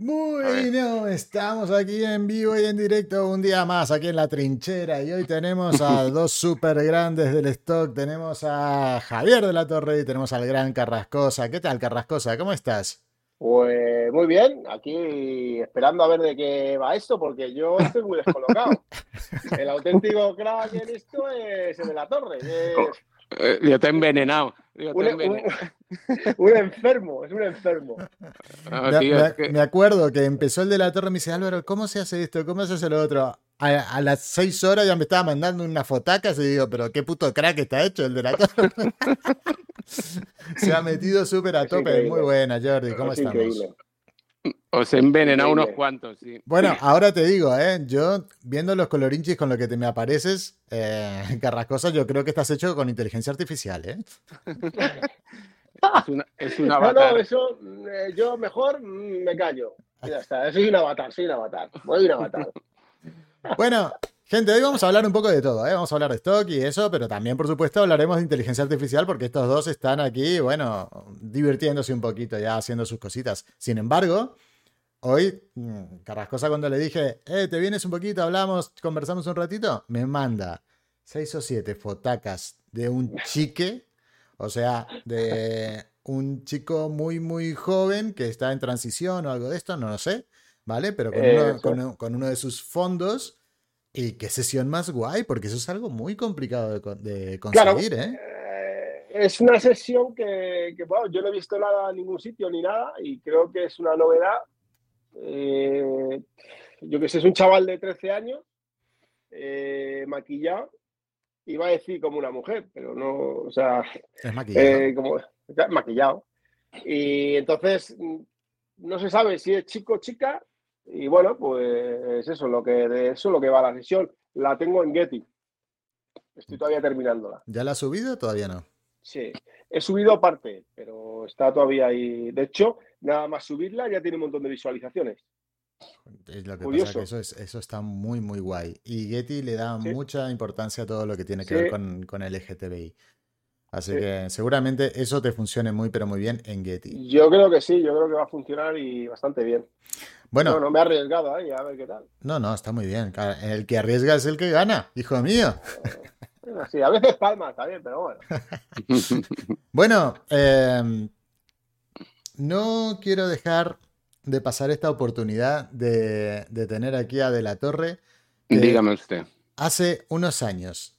Bueno, estamos aquí en vivo y en directo un día más aquí en la trinchera y hoy tenemos a dos super grandes del stock. Tenemos a Javier de la Torre y tenemos al gran Carrascosa. ¿Qué tal Carrascosa? ¿Cómo estás? Pues muy bien, aquí esperando a ver de qué va esto, porque yo estoy muy descolocado. El auténtico crack en esto es el de la torre. Yo te he envenenado. un, enfermo, es un enfermo. me, acuerdo que empezó el de la torre y me dice, Álvaro, ¿cómo se hace esto? ¿Cómo se hace lo otro? A, las seis horas ya me estaba mandando una fotaca y digo, pero qué puto crack está hecho el de la torre. se ha metido súper a tope. Muy buena, Jordi, ¿cómo estamos? Os he envenenado unos cuantos, sí. Bueno, ahora te digo, ¿eh? yo viendo los colorinchis con lo que te me apareces, eh, Carrascosa, yo creo que estás hecho con inteligencia artificial, ¿eh? es, una, es un avatar. No, no, eso, eh, yo mejor me callo. Ya está, soy un avatar, soy un avatar. Voy un avatar. Bueno, gente, hoy vamos a hablar un poco de todo, ¿eh? Vamos a hablar de stock y eso, pero también, por supuesto, hablaremos de inteligencia artificial porque estos dos están aquí, bueno, divirtiéndose un poquito ya haciendo sus cositas. Sin embargo, hoy, mm, Carrascosa, cuando le dije, eh, te vienes un poquito, hablamos, conversamos un ratito, me manda seis o siete fotacas de un chique, o sea, de un chico muy, muy joven que está en transición o algo de esto, no lo sé, ¿vale? Pero con, uno, con uno de sus fondos y qué sesión más guay, porque eso es algo muy complicado de, conseguir, ¿eh? ¿eh? Es una sesión que, bueno, yo no he visto nada en ningún sitio ni nada y creo que es una novedad. Eh, yo que sé, es un chaval de 13 años, eh, maquillado, iba a decir como una mujer, pero no, o sea, es maquillado. como, maquillado. Y entonces no se sabe si es chico o chica, y bueno, pues eso, lo que, de eso lo que va la sesión. La tengo en Getty. Estoy todavía terminándola. ¿Ya la has subido o todavía no? Sí, he subido aparte, pero está todavía ahí. De hecho, nada más subirla ya tiene un montón de visualizaciones. Es lo que pasa que eso, es, eso está muy, muy guay. Y Getty le da mucha importancia a todo lo que tiene que ver con, con el LGTBI. Así que seguramente eso te funcione muy, pero muy bien en Getty. Yo creo que sí, yo creo que va a funcionar y bastante bien. Bueno, no, no me he arriesgado ahí, a ver qué tal. No, no, está muy bien. El que arriesga es el que gana, hijo mío. Sí, a veces palma, está bien, pero bueno. bueno, em, no quiero dejar de pasar esta oportunidad de, de tener aquí a De la Torre. Dígame usted. Hace unos años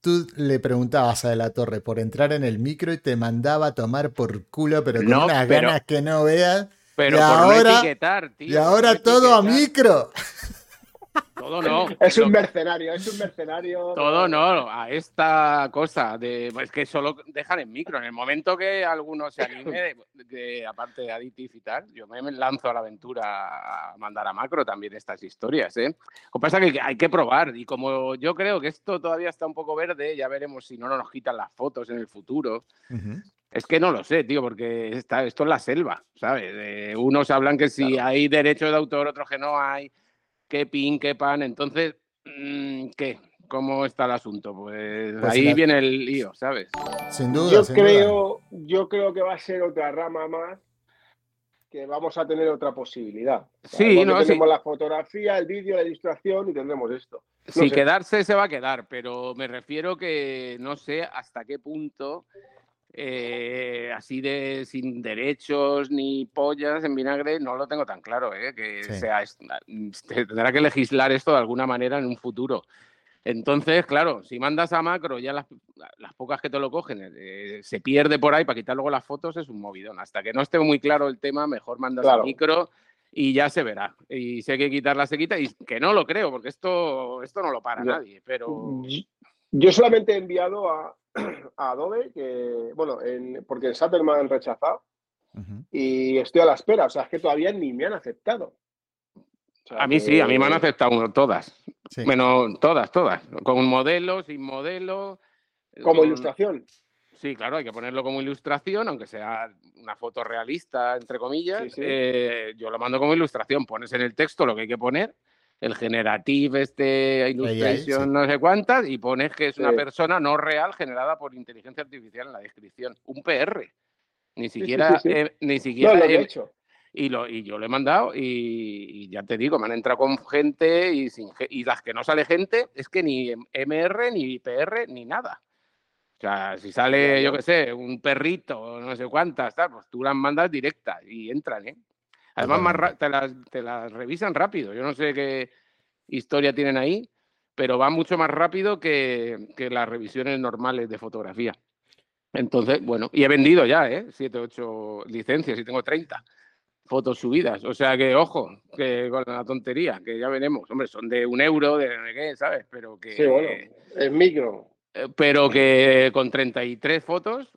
tú le preguntabas a De la Torre por entrar en el micro y te mandaba a tomar por culo, pero con unas ganas que no veas. Pero por ahora, etiquetar, tío. Y ahora todo a micro. Todo no. Es un mercenario, es un mercenario. Todo no, a esta cosa de es que solo dejan en micro. En el momento que alguno se anime, de, aparte de Additive y tal, yo me lanzo a la aventura a mandar a macro también estas historias. ¿eh? Lo que pasa es que hay que probar. Y como yo creo que esto todavía está un poco verde, ya veremos si no nos quitan las fotos en el futuro. Es que no lo sé, tío, porque está, esto es la selva, ¿sabes? unos hablan que si hay derecho de autor, otros que no hay qué pin, qué pan. Entonces, mm, ¿qué? ¿Cómo está el asunto? Pues, pues ahí viene el lío, ¿sabes? Sin duda. Yo, creo, yo creo que va a ser otra rama más que vamos a tener otra posibilidad. Sí, no, tenemos la fotografía, el vídeo, la ilustración y tendremos esto. si quedarse se va a quedar, pero me refiero que no sé hasta qué punto eh, así de sin derechos ni pollas en vinagre, no lo tengo tan claro, ¿eh? que sea, tendrá que legislar esto de alguna manera en un futuro. Entonces, claro, si mandas a macro, ya las, pocas que te lo cogen, eh, se pierde por ahí para quitar luego las fotos, es un movidón. Hasta que no esté muy claro el tema, mejor mandas a micro y ya se verá. Y si hay que quitarla, se quita. Y que no lo creo, porque esto, esto no lo para nadie. Pero... Yo solamente he enviado a, a Adobe, que, bueno, porque en Saturn me han rechazado y estoy a la espera, o sea, es que todavía ni me han aceptado. a mí sí, a mí me han aceptado todas. Bueno, todas, todas. Con un modelo, sin modelo. Como ilustración. Sí, claro, hay que ponerlo como ilustración, aunque sea una foto realista, entre comillas. Eh, yo lo mando como ilustración, pones en el texto lo que hay que poner el generative, este illustration, no sé cuántas, y pones que es una persona no real generada por inteligencia artificial en la descripción. Un PR. Ni siquiera, ni siquiera. he hecho. Y, lo, y yo lo he mandado y, ya te digo, me han entrado con gente y, sin, y las que no sale gente es que ni MR, ni PR, ni nada. O sea, si sale, yo qué sé, un perrito, no sé cuántas, tal, pues tú las mandas directas y entran, ¿eh? Además, más te, las, te las revisan rápido. Yo no sé qué historia tienen ahí, pero va mucho más rápido que, que las revisiones normales de fotografía. Entonces, bueno, y he vendido ya, ¿eh? 7, 8 licencias y tengo 30 fotos subidas. O sea que, ojo, que con la tontería, que ya veremos. Hombre, son de un euro, de qué, ¿sabes? Pero que. Sí, bueno, es micro. Eh, pero que con 33 fotos,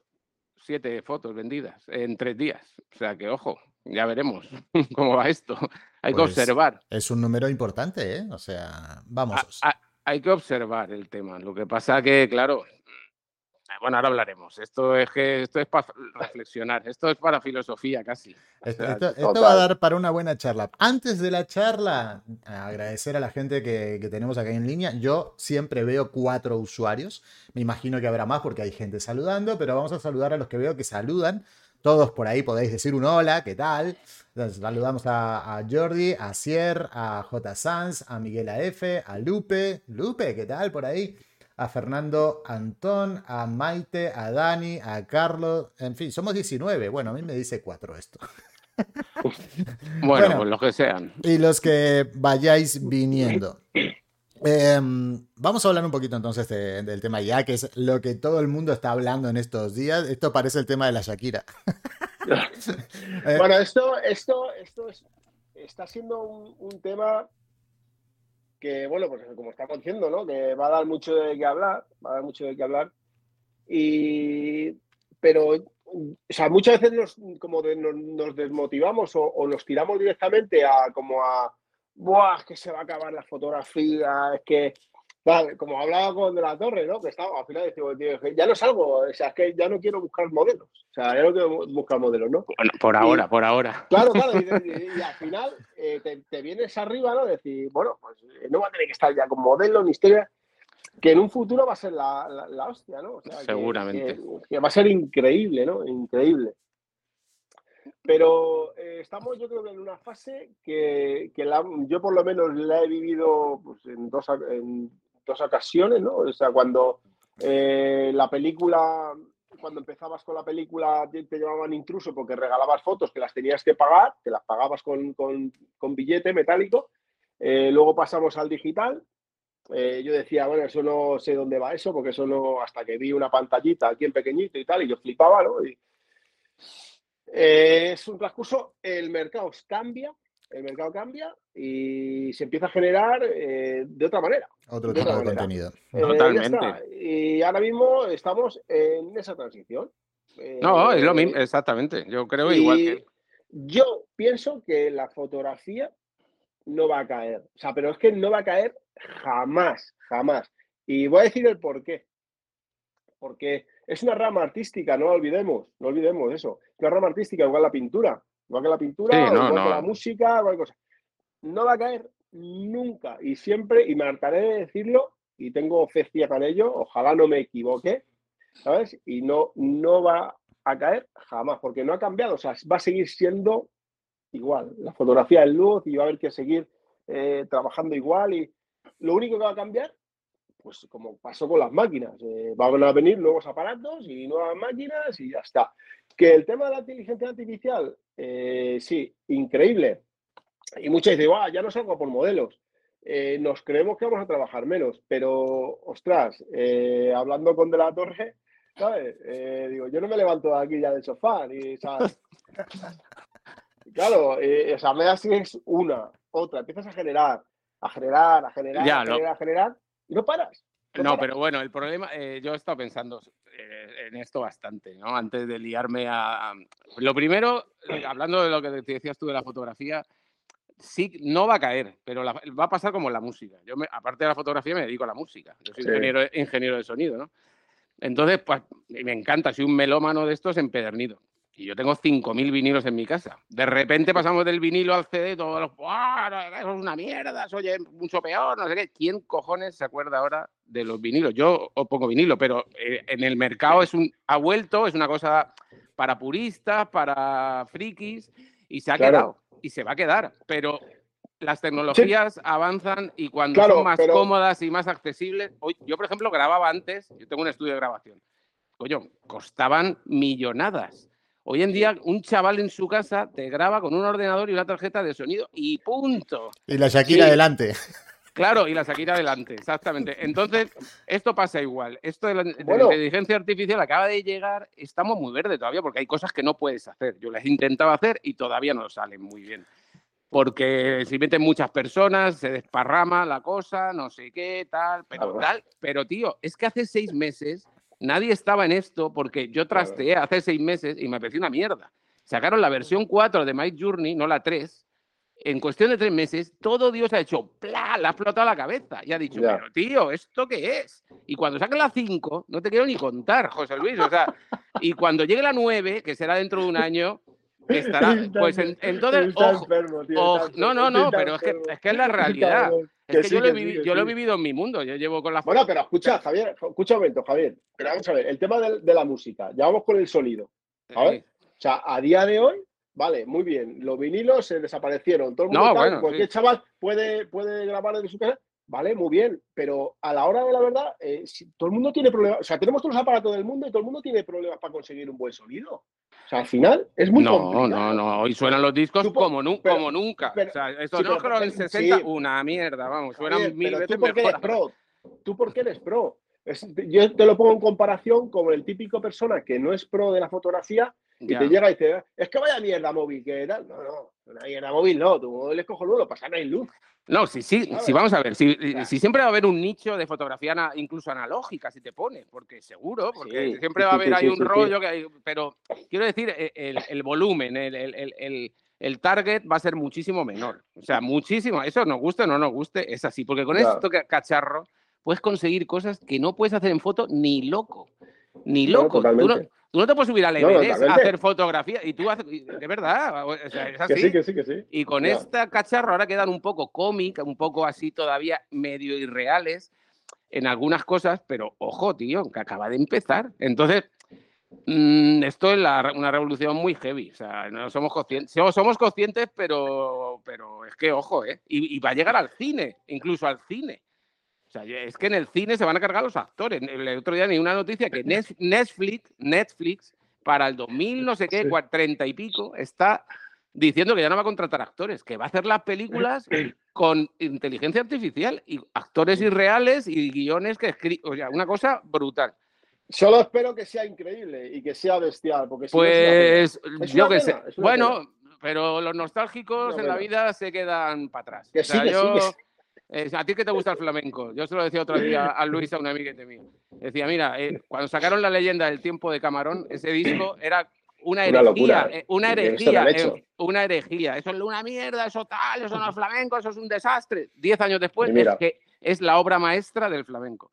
7 fotos vendidas en 3 días. O sea que, ojo, ya veremos cómo va esto. Hay que pues observar. Es un número importante, ¿eh? O sea, vamos. hay que observar el tema. Lo que pasa que, claro, bueno, ahora hablaremos. Esto es que esto es para reflexionar, esto es para filosofía casi. Esto, va a dar para una buena charla. Antes de la charla, agradecer a la gente que, que, tenemos acá en línea. Yo siempre veo cuatro usuarios. Me imagino que habrá más porque hay gente saludando, pero vamos a saludar a los que veo que saludan. Todos por ahí podéis decir un hola, ¿qué tal? Entonces, saludamos a, a, Jordi, a Cier, a J. Sanz, a Miguel AF, a Lupe. Lupe, ¿qué tal por ahí? a Fernando Antón, a Maite, a Dani, a Carlos, en fin, somos 19. Bueno, a mí me dice 4 esto. bueno, pues los que sean. Y los que vayáis viniendo. Em, vamos a hablar un poquito entonces del tema ya, que es lo que todo el mundo está hablando en estos días. Esto parece el tema de la Shakira. Eh, bueno, esto, esto, esto está siendo un tema que, bueno, pues como estamos diciendo, ¿no? Que va a dar mucho de qué hablar, va a dar mucho de qué hablar. Y, pero, o sea, muchas veces nos, como nos, desmotivamos o, nos tiramos directamente a como a, ¡buah! Es que se va a acabar la fotografía, es que Vale, como hablaba con De la Torre, ¿no? Que estaba, al final digo, tío, ya no salgo, o sea, es que ya no quiero buscar modelos. O sea, ya no quiero buscar modelos, ¿no? Bueno, por ahora, por ahora. Claro, claro, y, al final eh, te, vienes arriba, ¿no? Decir, bueno, pues eh, no va a tener que estar ya con modelos ni historia, que en un futuro va a ser la, la, hostia, ¿no? Seguramente. Que, va a ser increíble, ¿no? Increíble. Pero eh, estamos, yo creo que en una fase que, que la, yo por lo menos la he vivido pues, en dos, en dos ocasiones, ¿no? O sea, cuando eh, la película, cuando empezabas con la película te, llevaban intruso porque regalabas fotos que las tenías que pagar, que las pagabas con, con, billete metálico. Eh, luego pasamos al digital. Yo decía, bueno, eso no sé dónde va eso, porque eso no, hasta que vi una pantallita aquí en pequeñito y tal, y yo flipaba, ¿no? Y, es un transcurso, el mercado cambia, el mercado cambia y se empieza a generar eh, de otra manera. Otro tipo de contenido. Eh, Totalmente. Y ahora mismo estamos en esa transición. no, es lo eh, mismo, exactamente. Yo creo igual que. Yo pienso que la fotografía no va a caer. O sea, pero es que no va a caer jamás, jamás. Y voy a decir el por qué. Porque es una rama artística, no olvidemos, no olvidemos eso. Una rama artística, igual la pintura. Igual que la pintura, igual que la música, igual cosa. No va a caer nunca y siempre, y me hartaré de decirlo, y tengo fe ciega en ello, ojalá no me equivoque, ¿sabes? Y no, no va a caer jamás, porque no ha cambiado, o sea, va a seguir siendo igual. La fotografía es luz y va a haber que seguir eh, trabajando igual y lo único que va a cambiar, pues como pasó con las máquinas, eh, van a venir nuevos aparatos y nuevas máquinas y ya está. Que el tema de la inteligencia artificial, eh, sí, increíble. Y muchas dicen, ya no salgo por modelos. Eh, nos creemos que vamos a trabajar menos, pero, ostras, eh, hablando con De la Torre, ¿sabes? digo, yo no me levanto de aquí ya del sofá, y, ¿sabes? claro, esa media sí es una, otra, empiezas a generar, a generar, a generar, a generar, a generar, y no paras. No, pero bueno, el problema, eh, yo he estado pensando eh, en esto bastante, ¿no? Antes de liarme a, Lo primero, eh, hablando de lo que te decías tú de la fotografía, sí, no va a caer, pero va a pasar como la música. Yo, me, aparte de la fotografía, me dedico a la música. Yo soy ingeniero, ingeniero de sonido, ¿no? Entonces, pues me encanta, soy un melómano de estos empedernido y yo tengo 5.000 vinilos en mi casa. De repente pasamos del vinilo al CD, todos los, Eso es una mierda, eso oye mucho peor, no sé qué. ¿Quién cojones se acuerda ahora de los vinilos? Yo pongo vinilo, pero eh, en el mercado es un, ha vuelto, es una cosa para puristas, para frikis, y se ha quedado, y se va a quedar. Pero las tecnologías avanzan y cuando son más cómodas y más accesibles. Hoy, yo, por ejemplo, grababa antes, yo tengo un estudio de grabación. Coño, costaban millonadas. Hoy en día, un chaval en su casa te graba con un ordenador y una tarjeta de sonido y punto. Y la Shakira adelante. Claro, y la Shakira adelante, exactamente. Entonces, esto pasa igual. Esto de la, inteligencia artificial acaba de llegar, estamos muy verdes todavía porque hay cosas que no puedes hacer. Yo las he intentado hacer y todavía no salen muy bien. Porque si meten muchas personas, se desparrama la cosa, no sé qué, tal, pero tal. Pero, tío, es que hace seis meses nadie estaba en esto porque yo trasteé hace seis meses y me pareció una mierda. Sacaron la versión 4 de My Journey, no la 3, en cuestión de tres meses, todo Dios ha hecho, ¡plá! Le ha explotado la cabeza y ha dicho, pero tío, ¿esto qué es? Y cuando saquen la 5, no te quiero ni contar, José Luis, o sea, y cuando llegue la 9, que será dentro de un año, estará, pues entonces, ojo, no, no, no, pero es que, es que es la realidad. Es que, yo, lo he vivido en mi mundo, yo llevo con la... Bueno, pero escucha, Javier, escucha un momento, Javier, pero vamos a ver, el tema de, la música, ya vamos con el sonido, a ver, o sea, a día de hoy Vale, muy bien. Los vinilos se desaparecieron. Todo el mundo, cualquier chaval puede, puede grabar desde su casa. Vale, muy bien. Pero a la hora de la verdad, eh, todo el mundo tiene problemas. O sea, tenemos todos los aparatos del mundo y todo el mundo tiene problemas para conseguir un buen sonido. O sea, al final es muy no, No, no, no. Hoy suenan los discos como, como nunca. o sea, esto no es en 60, una mierda, vamos. Suenan mil veces ¿tú por qué eres pro? ¿Tú por qué eres pro? Yo te lo pongo en comparación con el típico persona que no es pro de la fotografía y te llega y dice, es que vaya mierda móvil que tal. No, no, una mierda móvil no, tu móvil es cojonudo, lo pasan en luz. No, sí, sí, sí, vamos a ver, si, siempre va a haber un nicho de fotografía incluso analógica, si te pones, porque seguro, porque siempre va a haber ahí un rollo, que hay, pero quiero decir, e, el, el volumen, el, el, el, target va a ser muchísimo menor. O sea, muchísimo, eso nos guste o no nos guste, es así, porque con esto cacharro puedes conseguir cosas que no puedes hacer en foto ni loco, ni loco. Tú no te puedes subir al Everest a hacer fotografía y tú haces, de verdad, es así. Que sí, que sí, que sí. Y con esta cacharro ahora quedan un poco cómic, un poco así todavía medio irreales en algunas cosas, pero ojo, tío, que acaba de empezar. Entonces, mm, esto es una revolución muy heavy. O sea, no somos conscientes, somos conscientes, pero, pero es que ojo, ¿eh? y va a llegar al cine, incluso al cine. O sea, es que en el cine se van a cargar los actores. El otro día ni una noticia que Netflix, Netflix para el 2000 no sé qué, 30 y pico, está diciendo que ya no va a contratar actores, que va a hacer las películas con inteligencia artificial y actores irreales y guiones que escriben. O sea, una cosa brutal. Solo espero que sea increíble y que sea bestial. Porque pues yo sé. Bueno, pero los nostálgicos en la vida se quedan para atrás. Que sí, que sí, eh, ¿A ti qué te gusta el flamenco? Yo se lo decía otro día a Luis, a un amiguete mío. Decía, mira, eh, cuando sacaron la leyenda del tiempo de Camarón, ese disco era una herejía, eh, una, herejía, una herejía. Eso es una mierda, eso tal, eso no es flamenco, eso es un desastre. Diez años después es que es la obra maestra del flamenco.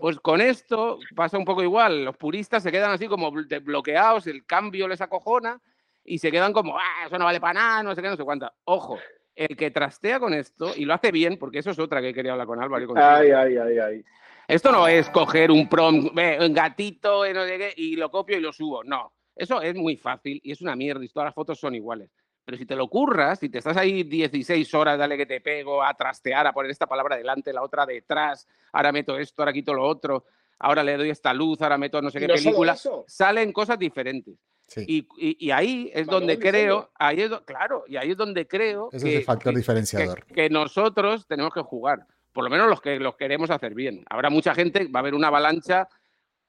Pues con esto pasa un poco igual. Los puristas se quedan así como bloqueados, el cambio les acojona y se quedan como, ah, eso no vale para nada, no sé qué, no sé cuánta. Ojo, el que trastea con esto y lo hace bien, porque eso es otra que quería hablar con Álvaro. ay, ay, ay, ay. Esto no es coger un prom, un gatito y lo copio y lo subo. No, eso es muy fácil y es una mierda y todas las fotos son iguales. Pero si te lo curras, si te estás ahí 16 horas, dale que te pego, a trastear, a poner esta palabra delante, la otra detrás, ahora meto esto, ahora quito lo otro, ahora le doy esta luz, ahora meto no sé qué película, salen cosas diferentes. Y, ahí es donde creo, ahí es, claro, y ahí es donde creo que, es el factor diferenciador. Que, nosotros tenemos que jugar, por lo menos los que los queremos hacer bien. Habrá mucha gente, va a haber una avalancha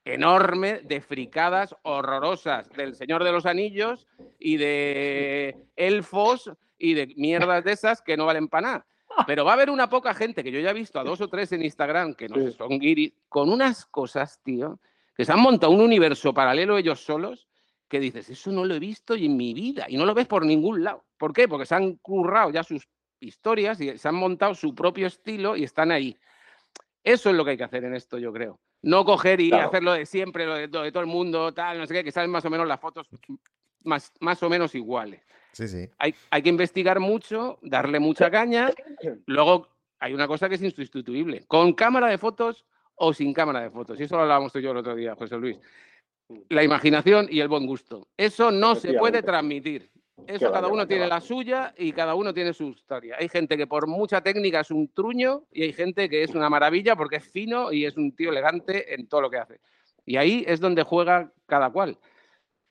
enorme de fricadas horrorosas del Señor de los Anillos y de elfos y de mierdas de esas que no valen para nada. Pero va a haber una poca gente, que yo ya he visto a dos o tres en Instagram, que no son guiris, con unas cosas, tío, que se han montado un universo paralelo ellos solos que dices, eso no lo he visto en mi vida y no lo ves por ningún lado. ¿Por qué? Porque se han currado ya sus historias y se han montado su propio estilo y están ahí. Eso es lo que hay que hacer en esto, yo creo. No coger y hacerlo de siempre, lo de, todo el mundo, tal, no sé qué, que salen más o menos las fotos más, más o menos iguales. Sí, sí. Hay, hay que investigar mucho, darle mucha caña. Luego hay una cosa que es insustituible. Con cámara de fotos o sin cámara de fotos. Y eso lo hablábamos tú y yo el otro día, José Luis la imaginación y el buen gusto. Eso no se puede transmitir. Eso cada uno tiene la suya y cada uno tiene su historia. Hay gente que por mucha técnica es un truño y hay gente que es una maravilla porque es fino y es un tío elegante en todo lo que hace. Y ahí es donde juega cada cual.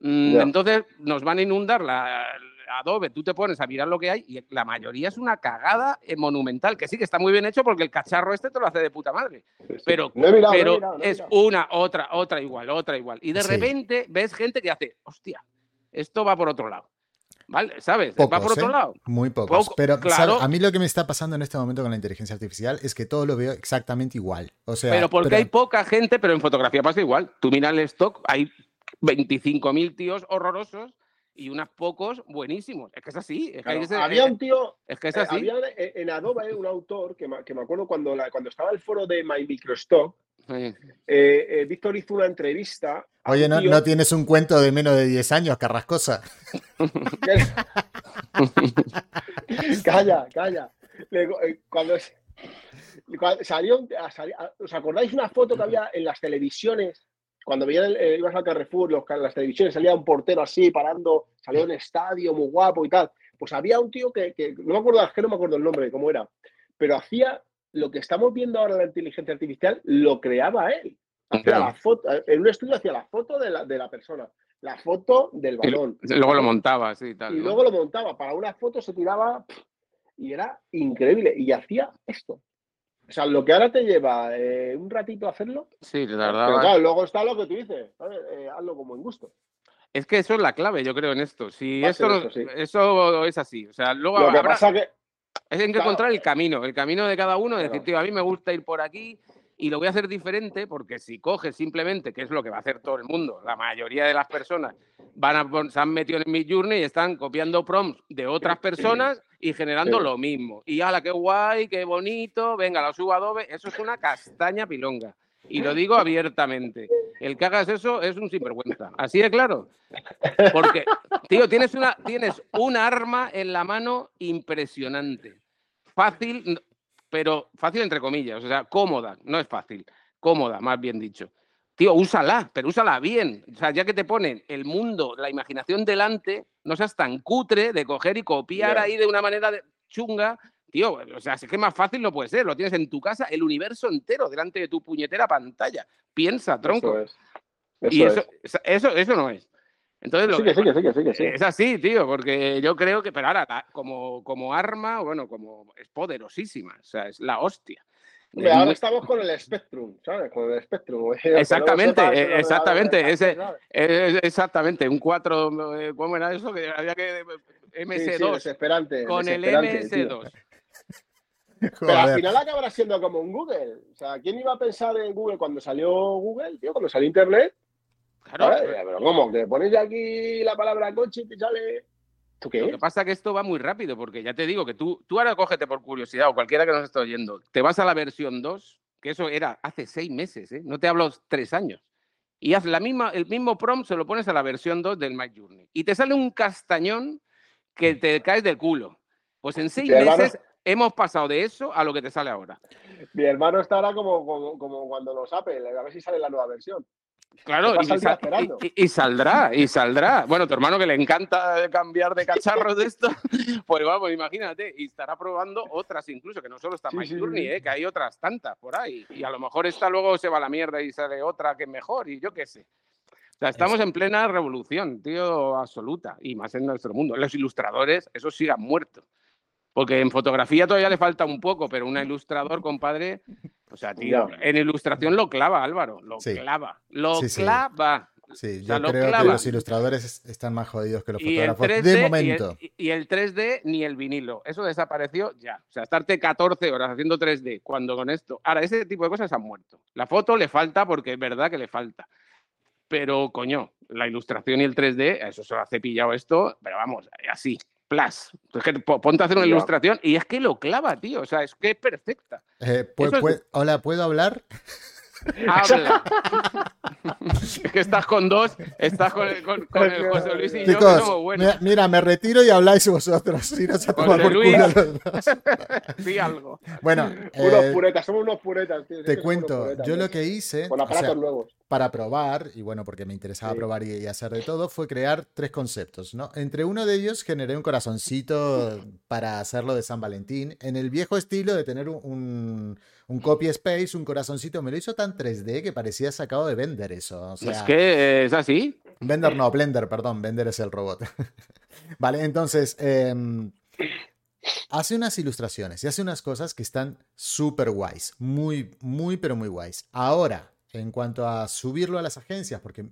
Mm. Entonces nos van a inundar la Adobe, tú te pones a mirar lo que hay y la mayoría es una cagada eh, monumental, que sí que está muy bien hecho porque el cacharro este te lo hace de puta madre Sí, sí. pero, No no mirado, no es una, otra, otra igual, otra igual. Y de Sí. repente ves gente que hace, hostia, esto va por otro lado. ¿Vale? ¿Sabes? va por otro ¿eh? lado. Muy pocos. Poco- pero claro. ¿sabes? a mí lo que me está pasando en este momento con la inteligencia artificial es que todo lo veo exactamente igual. O sea, pero porque pero- hay poca gente, pero en fotografía pasa igual. Tú mira el stock, hay 25.000 tíos horrorosos y unos pocos buenísimos. Es que es así. Es Claro, que había es- un tío, es que es eh, así. había eh, en Adobe un autor que me, que me acuerdo cuando, la- cuando estaba el foro de My Microstock, Sí. eh, eh, Víctor hizo una entrevista. Oye, un no, tío no tienes un cuento de menos de 10 años, Carrascosa. calla, calla. Eh, Cuando, cuando salió, ¿os acordáis una foto que había en las televisiones? Cuando veían el- eh, ibas al Carrefour, los, las televisiones, salía un portero así parando, salió un estadio muy guapo y tal. Pues había un tío que, que- no me acuerdo, es que no me acuerdo el nombre, cómo era, pero hacía lo que estamos viendo ahora la inteligencia artificial, lo creaba él. Hacía Claro. la foto, en un estudio hacía la foto de la, de la persona, la foto del Y balón. luego lo montaba, sí, tal. Y ¿no? luego lo montaba. Para una foto se tiraba y era increíble. Y hacía esto. O sea, lo que ahora te lleva eh, un ratito hacerlo. Sí, la Pero verdad. claro, luego está lo que tú dices. Eh, hazlo como en gusto. Es que eso es la clave, yo creo, en esto. Si a esto, no- eso, sí. eso es así. O sea, luego Lo que habrá- pasa que. Es en que Claro. encontrar el camino, el camino de cada uno, Claro. decir, tío, a mí me gusta ir por aquí y lo voy a hacer diferente porque si coges simplemente, que es lo que va a hacer todo el mundo, la mayoría de las personas van a, se han metido en mi journey y están copiando prompts de otras personas y generando Sí. lo mismo. Y ala, qué guay, qué bonito, venga, lo subo a Adobe, eso es una castaña pilonga. Y lo digo abiertamente. El que hagas eso es un sinvergüenza. Así de claro. Porque, tío, tienes, una, tienes un arma en la mano impresionante. Fácil, pero fácil entre comillas. O sea, cómoda. No es fácil. Cómoda, más bien dicho. Tío, úsala, pero úsala bien. O sea, ya que te ponen el mundo, la imaginación delante, no seas tan cutre de coger y copiar ahí de una manera de- chunga. Tío, o sea, es que más fácil no puede ser. Lo tienes en tu casa, el universo entero, delante de tu puñetera pantalla. Piensa, tronco. Eso es. y Eso eso, eso, eso no es. Entonces, Sí, que sí, que sí, que sí, que sí. es así, tío, porque yo creo que, pero ahora, la- como, como arma, bueno, como es poderosísima, o sea, es la hostia. Hombre, ahora estamos con el Spectrum, ¿sabes? Con el Spectrum. Exactamente, eh, exactamente, de ese- exactamente, un 4, eh, ¿cómo era eso? Que había que Sí, sí, MS2 desesperante, con el desesperante, tío. MS2. Pero al final acabará siendo como un Google. O sea, ¿quién iba a pensar en Google cuando salió Google, tío? Cuando salió Internet. Claro. Pero ¿cómo? Que pones aquí la palabra coche y te sale... ¿Tú Lo que pasa es que esto va muy rápido, porque ya te digo que tú, tú ahora cógete por curiosidad, o cualquiera que nos esté oyendo, te vas a la versión 2, que eso era hace seis meses, ¿eh? no te hablo tres años, y haz la misma, el mismo prompt, se lo pones a la versión 2 del My Journey, y te sale un castañón que te caes del culo. Pues en seis hermano- meses hemos pasado de eso a lo que te sale ahora. Mi hermano está ahora como, como, como cuando los Apple, a ver si sale la nueva versión. Claro, y, sal- saldrá, y saldrá. Bueno, tu hermano que le encanta cambiar de cacharros de esto, pues vamos, imagínate, y estará probando otras incluso, que no solo está Sí, My sí, sí, Journey, sí. eh, que hay otras tantas por ahí. Y a lo mejor esta luego se va a la mierda y sale otra que es mejor, y yo qué sé. O sea, estamos Eso. en plena revolución, tío, absoluta, y más en nuestro mundo. Los ilustradores, esos sí han muerto. Porque en fotografía todavía le falta un poco, pero un ilustrador, compadre, o sea, tío, en ilustración lo clava, Álvaro, lo Sí. clava, lo Sí, sí. clava. Sí, O sea, yo lo creo que los ilustradores es- están más jodidos que los Y fotógrafos 3D, de y el- momento. Y, y el 3D ni el vinilo. Eso desapareció ya. O sea, estarte 14 horas haciendo 3D cuando con esto. Ahora, ese tipo de cosas han muerto. La foto le falta porque es verdad que le falta. Pero, coño, la ilustración y el 3D, eso se lo ha cepillado esto, pero vamos, así, plas. Es que po- ponte a hacer una ilustración y es que lo clava, tío. O sea, es que es perfecta. Eh, ¿pu- Eso es- pu- hola, ¿puedo hablar? Habla. es que estás con dos, estás con, con- con el José Luis y yo, buenos. mira, mira, me retiro y habláis vosotros. Si no se José por Luis. culo los dos. Sí, algo. Bueno, Unos eh, puretas, somos unos puretas, tío. te somos cuento, puretas, yo lo que hice, Con o aparatos sea, nuevos. para probar, y bueno, porque me interesaba probar y, hacer de todo, fue crear tres conceptos, ¿no? Entre uno de ellos generé un corazoncito para hacerlo de San Valentín, en el viejo estilo de tener un, un copy space, un corazoncito, me lo hizo tan 3D que parecía sacado de Blender eso. es que es así. Blender no, Blender, perdón, Blender es el robot. vale, entonces, em, hace unas ilustraciones y hace unas cosas que están súper guays, muy, muy, pero muy guays. Ahora, en cuanto a subirlo a las agencias, porque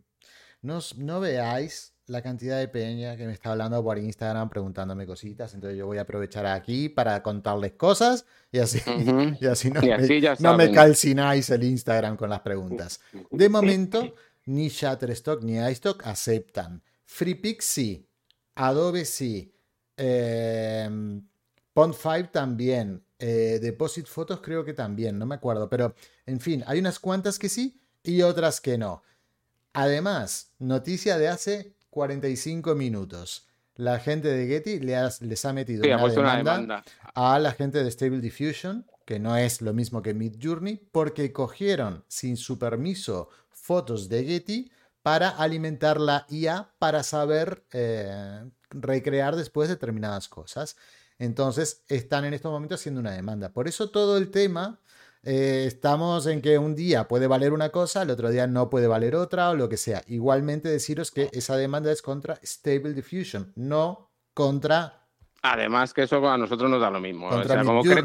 no, no veáis la cantidad de peña que me está hablando por Instagram preguntándome cositas, entonces yo voy a aprovechar aquí para contarles cosas y así, y así, no, me, no me calcináis el Instagram con las preguntas. De momento, ni Shutterstock ni iStock aceptan. FreePix sí, Adobe sí, eh, Pond5 también, eh, Deposit Photos creo que también, no me acuerdo, pero en fin, hay unas cuantas que sí y otras que no. Además, noticia de hace 45 minutos. La gente de Getty les ha metido una, demanda a la gente de Stable Diffusion, que no es lo mismo que Mid Journey, porque cogieron sin su permiso fotos de Getty para alimentar la IA para saber eh, recrear después determinadas cosas. Entonces están en estos momentos haciendo una demanda. Por eso todo el tema, eh, estamos en que un día puede valer una cosa, el otro día no puede valer otra o lo que sea. Igualmente deciros que esa demanda es contra Stable Diffusion, no contra... Además que eso a nosotros nos da lo mismo.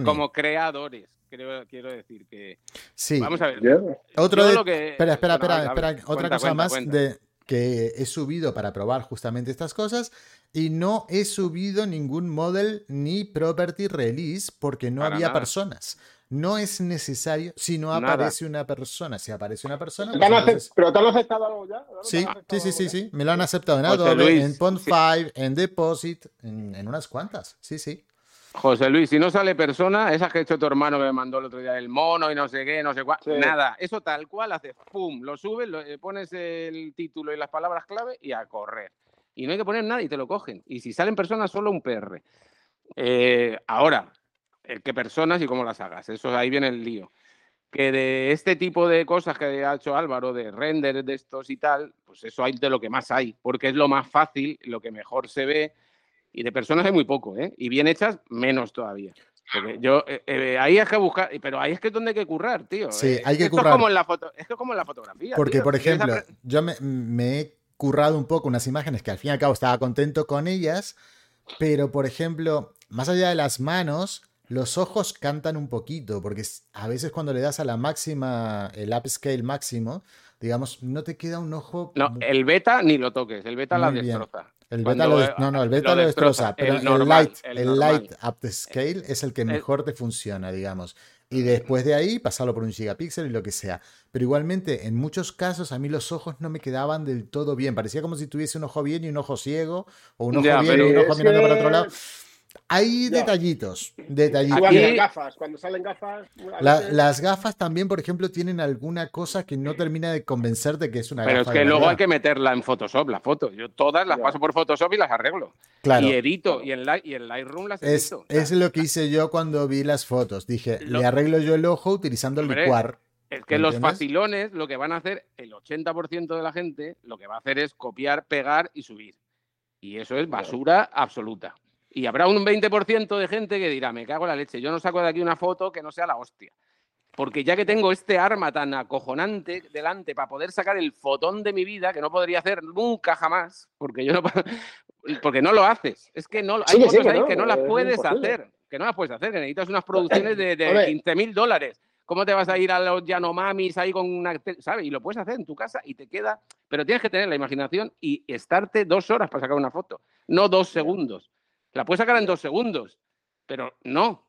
como, creadores quiero decir que. Sí. Vamos a ver. Otro espera, espera, espera, Otra cosa más de que he subido para probar justamente estas cosas y no he subido ningún model ni property release porque no había personas. No es necesario si no aparece una persona. Si aparece una persona. Pues ¿Pero te han aceptado algo ya? Sí, sí, sí, sí, sí. Me lo han aceptado en Adobe, en Pond5, en Deposit, en, en unas cuantas. Sí, sí. José Luis, si no sale persona, esa que ha hecho tu hermano que me mandó el otro día el mono y no sé qué, no sé cuál, nada, eso tal cual haces, pum, lo subes, lo, eh, pones el título y las palabras clave y a correr. Y no hay que poner nada y te lo cogen. Y si salen personas, solo un PR. Eh, ahora, el que personas y cómo las hagas, eso ahí viene el lío. Que de este tipo de cosas que ha hecho Álvaro, de render de estos y tal, pues eso hay de lo que más hay, porque es lo más fácil, lo que mejor se ve y de personas hay muy poco, ¿eh? Y bien hechas, menos todavía. Porque yo, eh, eh, ahí hay que buscar, pero ahí es que es donde hay que currar, tío. Sí, eh, hay que currar. Es como en la foto, es como en la fotografía. Porque, por ejemplo, yo me, he currado un poco unas imágenes que al fin y al cabo estaba contento con ellas, pero, por ejemplo, más allá de las manos, los ojos cantan un poquito, porque a veces cuando le das a la máxima, el upscale máximo, digamos, no te queda un ojo. No, el beta ni lo toques, el beta la destroza. El beta lo, no, no, el beta lo, destroza, pero el, light, el, light up the scale es el que mejor te funciona, digamos. Y después de ahí, pasarlo por un gigapíxel y lo que sea. Pero igualmente, en muchos casos, a mí los ojos no me quedaban del todo bien. Parecía como si tuviese un ojo bien y un ojo ciego, o un ojo bien y un ojo mirando para otro lado. Hay detallitos, detallitos. las gafas, cuando salen gafas. Las gafas también, por ejemplo, tienen alguna cosa que no termina de convencerte que es una Pero gafa. Pero es que luego hay que meterla en Photoshop, la foto. Yo todas las paso por Photoshop y las arreglo. Claro. Y edito, y en, y en Lightroom las edito. Es, lo que hice yo cuando vi las fotos. Dije, le arreglo yo el ojo utilizando el licuar. Es que los facilones lo que van a hacer, el 80% de la gente, lo que va a hacer es copiar, pegar y subir. Y eso es basura absoluta. Y habrá un 20% de gente que dirá, me cago en la leche, yo no saco de aquí una foto que no sea la hostia. Porque ya que tengo este arma tan acojonante delante para poder sacar el fotón de mi vida, que no podría hacer nunca jamás, porque yo no porque no lo haces. Es que no hay cosas ahí que no las puedes hacer. Que no las puedes hacer, que necesitas unas producciones de, de 15 mil dólares. ¿Cómo te vas a ir a los Yanomamis ahí con una. ¿Sabes? Y lo puedes hacer en tu casa y te queda. Pero tienes que tener la imaginación y estarte dos horas para sacar una foto, no dos segundos. La puedes sacar en dos segundos, pero no.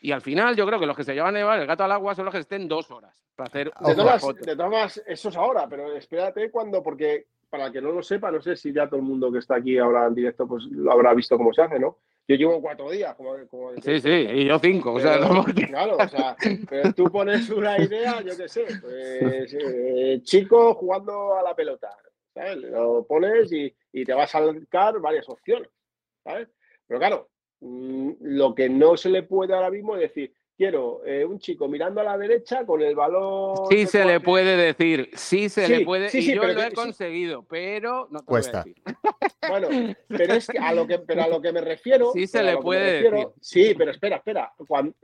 Y al final yo creo que los que se llevan a llevar el gato al agua son los que estén dos horas para hacer de todas, foto. De todas eso es ahora, pero espérate cuando, porque para el que no lo sepa, no sé si ya todo el mundo que está aquí ahora en directo pues lo habrá visto cómo se hace, ¿no? Yo llevo cuatro días. Como, sí, sí, y yo cinco. o sea, Claro, o sea, pero tú pones una idea, yo qué sé, pues, eh, chico jugando a la pelota, ¿sabes? Lo pones y, y te va a sacar varias opciones, ¿sabes? Pero claro, mm, lo que no se le puede ahora mismo es decir, quiero eh, un chico mirando a la derecha con el balón. Sí se le puede decir, sí se Sí, le puede, sí, y sí, yo pero lo he conseguido, pero no te Cuesta. voy a decir. Bueno, pero es que a lo que, pero a lo que me refiero. Sí se le puede refiero- decir. Sí, pero espera, espera.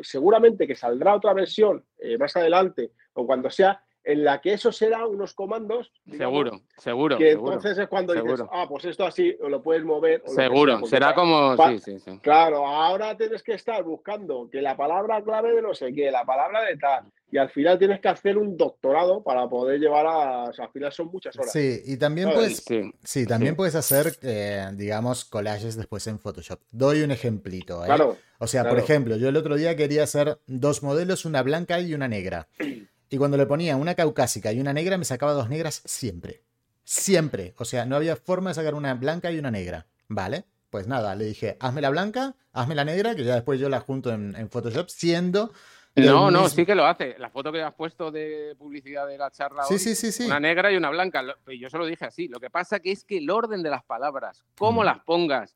Seguramente que saldrá otra versión eh, más adelante o cuando sea en la que eso será unos comandos. digamos, Seguro, seguro, Que seguro. entonces es cuando dices, ah, pues esto así, o lo puedes mover. o Seguro, sea, será como, sí, sí, sí. Claro, ahora tienes que estar buscando que la palabra clave de no sé qué, la palabra de tal. Y al final tienes que hacer un doctorado para poder llevar a. O sea, al final son muchas horas. Sí, y también ¿Sabes? puedes, Sí. sí, también sí. puedes hacer, eh, digamos, collages después en Photoshop. Doy un ejemplito, ¿eh? Claro. O sea, por ejemplo, yo el otro día quería hacer dos modelos, una blanca y una negra. Y cuando le ponía una caucásica y una negra, me sacaba dos negras siempre. Siempre. O sea, no había forma de sacar una blanca y una negra. ¿Vale? Pues nada, le dije, hazme la blanca, hazme la negra, que ya después yo la junto en, en Photoshop, siendo... No, no, mismo- sí que lo hace. La foto que has puesto de publicidad de la charla Sí, hoy, sí, sí, sí. una negra y una blanca. Yo se lo dije así. Lo que pasa que es que el orden de las palabras, cómo Mm. las pongas,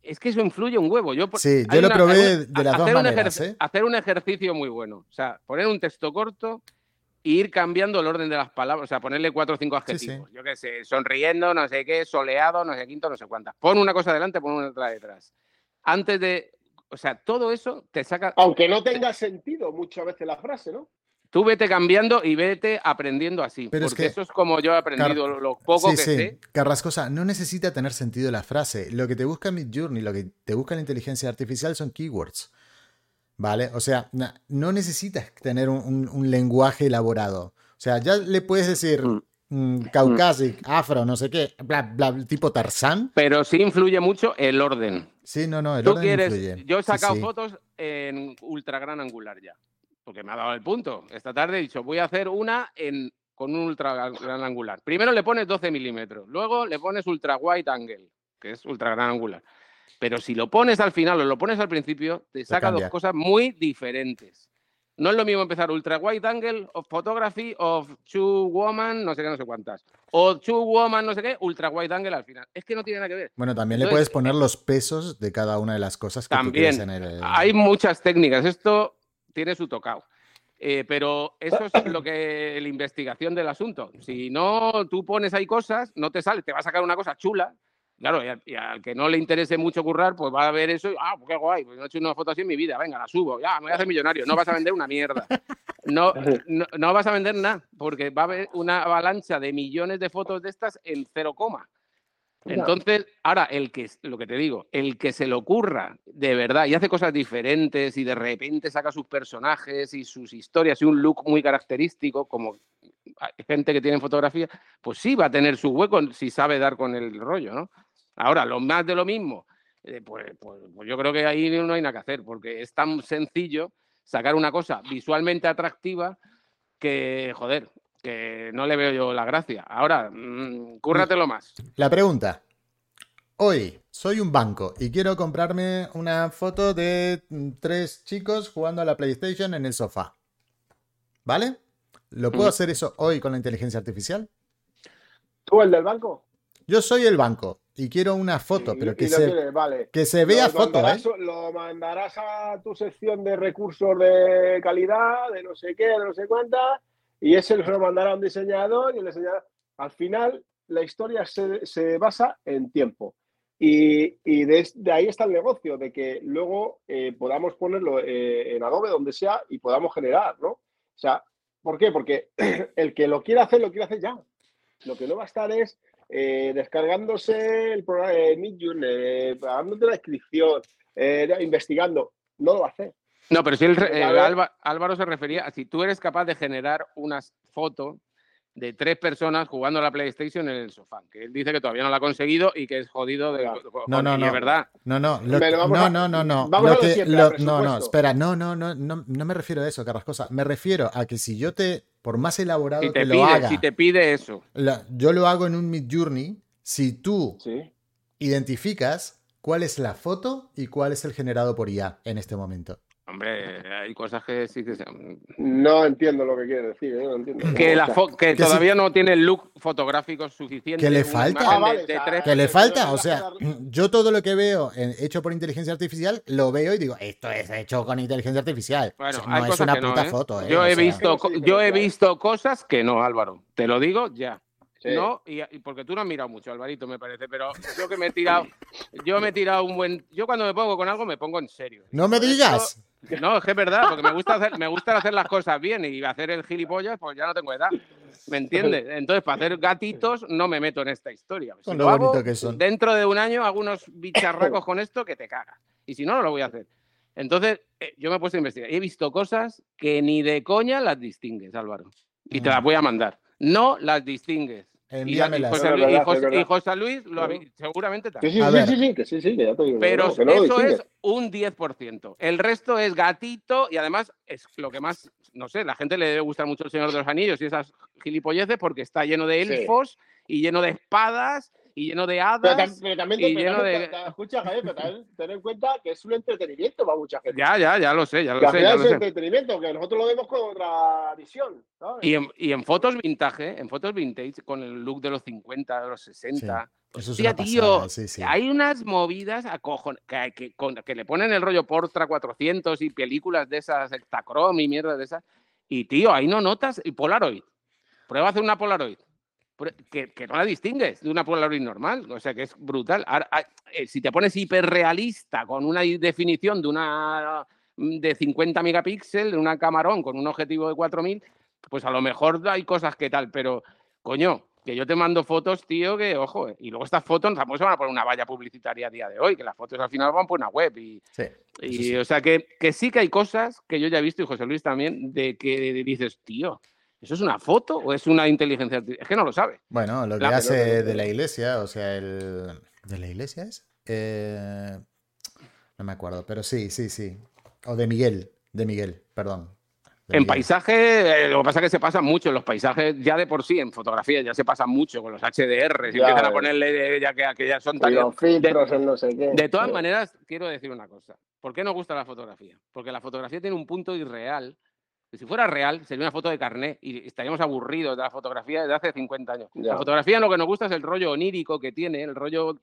es que eso influye un huevo. Yo, Sí, yo lo una- probé de las dos maneras, ¿eh? Hacer un ejercicio muy bueno. O sea, poner un texto corto ir cambiando el orden de las palabras. O sea, ponerle cuatro o cinco Sí, adjetivos. Yo qué sé, sonriendo, no sé qué, soleado, no sé quinto, no sé cuántas. Pon una cosa delante, pon una otra detrás. Antes de. O sea, todo eso te saca. Aunque no tenga sentido muchas veces la frase, ¿no? Tú vete cambiando y vete aprendiendo así. Pero es porque que- eso es como yo he aprendido lo- lo poco sí, que sí. sé. Carrascosa, no necesita tener sentido la frase. Lo que te busca Midjourney, lo que te busca la inteligencia artificial son keywords. ¿Vale? O sea, no necesitas tener un, un- un lenguaje elaborado. O sea, ya le puedes decir Mm. mm, caucasic, afro, no sé qué, bla, bla, tipo Tarzán. Pero sí influye mucho el orden. Sí, no, no, el Tú orden quieres. influye. Yo he Sí, sacado sí. fotos en ultra gran angular ya. Porque me ha dado el punto. Esta tarde he dicho, voy a hacer una en, con un ultra gran angular. Primero le pones 12 milímetros, luego le pones ultra wide angle, que es ultra gran angular. Pero si lo pones al final o lo pones al principio, te saca dos cosas muy diferentes. No es lo mismo empezar ultra wide angle of photography of two woman, no sé qué, no sé cuántas. O two woman, no sé qué, ultra wide angle al final. Es que no tiene nada que ver. Bueno, también le puedes poner los pesos de cada una de las cosas que También. en el. Hay muchas técnicas. Esto tiene su tocado. Eh, pero eso es lo que la investigación del asunto. Si no tú pones ahí cosas, no te sale, te va a sacar una cosa chula. Claro, y al, y al que no le interese mucho currar, pues va a ver eso y, ah, pues qué guay, pues no he hecho una foto así en mi vida, venga, la subo, ya, me voy a hacer millonario. No vas a vender una mierda. No, no, no vas a vender nada, porque va a haber una avalancha de millones de fotos de estas en cero coma. Entonces, ahora, el que, lo que te digo, el que se le ocurra de verdad y hace cosas diferentes y de repente saca sus personajes y sus historias y un look muy característico, como gente que tiene fotografía, pues sí va a tener su hueco si sabe dar con el rollo, ¿no? Ahora, lo más de lo mismo, eh, pues, pues- pues yo creo que ahí no hay nada que hacer, porque es tan sencillo sacar una cosa visualmente atractiva que, joder, que no le veo yo la gracia. Ahora, mm, cúrratelo más. La pregunta. Hoy soy un banco y quiero comprarme una foto de mm, tres chicos jugando a la PlayStation en el sofá. ¿Vale? ¿Lo puedo Mm. hacer eso hoy con la inteligencia artificial? ¿Tú, el del banco? Yo soy el banco y quiero una foto, pero que se, quieres, vale. que se vea Lo foto, ¿eh? Lo mandarás a tu sección de recursos de calidad, de no sé qué, de no sé cuántas, y ese se lo mandará a un diseñador y el diseñador. Al final, la historia se, se basa en tiempo. Y, y de, de ahí está el negocio, de que luego eh, podamos ponerlo eh, en Adobe, donde sea, y podamos generar, ¿no? O sea, ¿por qué? Porque el que lo quiera hacer, lo quiere hacer ya. Lo que no va a estar es eh, descargándose el programa de Midjourney, eh, pagándote la descripción, eh, investigando. No lo va a hacer. No, pero si el, Porque, eh, Álvaro se refería a si tú eres capaz de generar una foto de tres personas jugando a la PlayStation en el sofá, que él dice que todavía no lo ha conseguido y que es jodido de. No, no, no. verdad. No, no, lo- no, no, no, no. vamos Lo a lo que- siempre, lo- al no, no, espera, no, no, no, no, no me refiero a eso, Carrascosa. Me refiero a que si yo te, por más elaborado Si que te lo pide, haga, si te pide eso. la- yo lo hago en un Midjourney, si tú Sí. identificas cuál es la foto y cuál es el generado por IA en este momento. Hombre, hay cosas que sí que se... No entiendo lo que quiere decir, ¿eh? no entiendo. Que, la todavía no tiene el look fotográfico suficiente. ¿Que le falta? Ah, vale, de- de o sea, tres- Que le falta, o sea, yo todo lo que veo en- hecho por inteligencia artificial lo veo y digo, esto es hecho con inteligencia artificial. Bueno, O sea, hay no es una no, puta ¿eh? foto, ¿eh? Yo O he sea, visto, yo he visto cosas que no, Álvaro. Te lo digo ya. Sí. No, y, y porque tú no has mirado mucho, Alvarito, me parece, pero yo que me he tirado, yo me he tirado un buen, yo cuando me pongo con algo me pongo en serio. No me digas. No, es que es verdad, porque me gusta hacer, me gusta hacer las cosas bien y hacer el gilipollas, pues ya no tengo edad. ¿Me entiendes? Entonces, para hacer gatitos no me meto en esta historia. Si lo hago, que son. Dentro de un año hago unos bicharracos con esto que te cagas. Y si no, no lo voy a hacer. Entonces, eh, yo me he puesto a investigar. He visto cosas que ni de coña las distingues, Álvaro. Y te Mm. las voy a mandar. No las distingues. Y, la- y Envíamelas. José, Luis, y José- y José Luis lo habéis- seguramente también. sí, sí, sí, sí, que sí, sí, que ya te digo. Pero eso es un 10%. El resto es gatito y además es lo que más, no sé, la gente le debe gustar mucho el Señor de los Anillos y esas gilipolleces porque está lleno de Sí. elfos y lleno de espadas y lleno de Pero, hadas. pero también, y lleno de- escucha, Javier, pero también ten en cuenta que es un entretenimiento para mucha gente. Ya, ya, ya lo sé, ya lo sé, ya es lo sé. entretenimiento, que nosotros lo vemos con otra visión. ¿sabes? Y en, y en fotos vintage, en fotos vintage, con el look de los 50, de los 60. Eso es Hostia, una tío, sí, sí. hay unas movidas acojon que, que, con- que le ponen el rollo Portra 400 y películas de esas, Ektachrome y mierda de esas. Y tío, ahí no notas el Polaroid. Prueba a hacer una Polaroid. Que, que no la distingues de una Polaroid normal. O sea que es brutal. Ahora, ah, eh, si te pones hiperrealista con una definición de una mm, de 50 megapíxeles, de una camarón con un objetivo de 4000, pues a lo mejor hay cosas que tal, pero coño, que yo te mando fotos, tío, que ojo, eh, y luego estas fotos tampoco se van a poner una valla publicitaria a día de hoy, que las fotos al final van por una web y, Sí, y, sí. o sea que, que sí que hay cosas que yo ya he visto y José Luis también de que dices, tío, ¿eso es una foto o es una inteligencia artificial? Es que no lo sabe. Bueno, lo que La- hace de la iglesia, o sea, el. ¿De la iglesia es? Eh, no me acuerdo, pero sí, sí, sí. O de Miguel, de Miguel, perdón. De En Miguel. paisaje, eh, lo que pasa es que se pasa mucho en los paisajes, ya de por sí, en fotografía ya se pasa mucho con los HDR, si Ya, empiezan a ponerle, ya que, que ya son Y tan... los filtros, el no sé qué. De todas maneras, quiero decir una cosa. ¿Por qué nos gusta la fotografía? Porque la fotografía tiene un punto irreal. Que si fuera real, sería una foto de carné y estaríamos aburridos de la fotografía desde hace 50 años. Ya. La fotografía lo que nos gusta es el rollo onírico que tiene, el rollo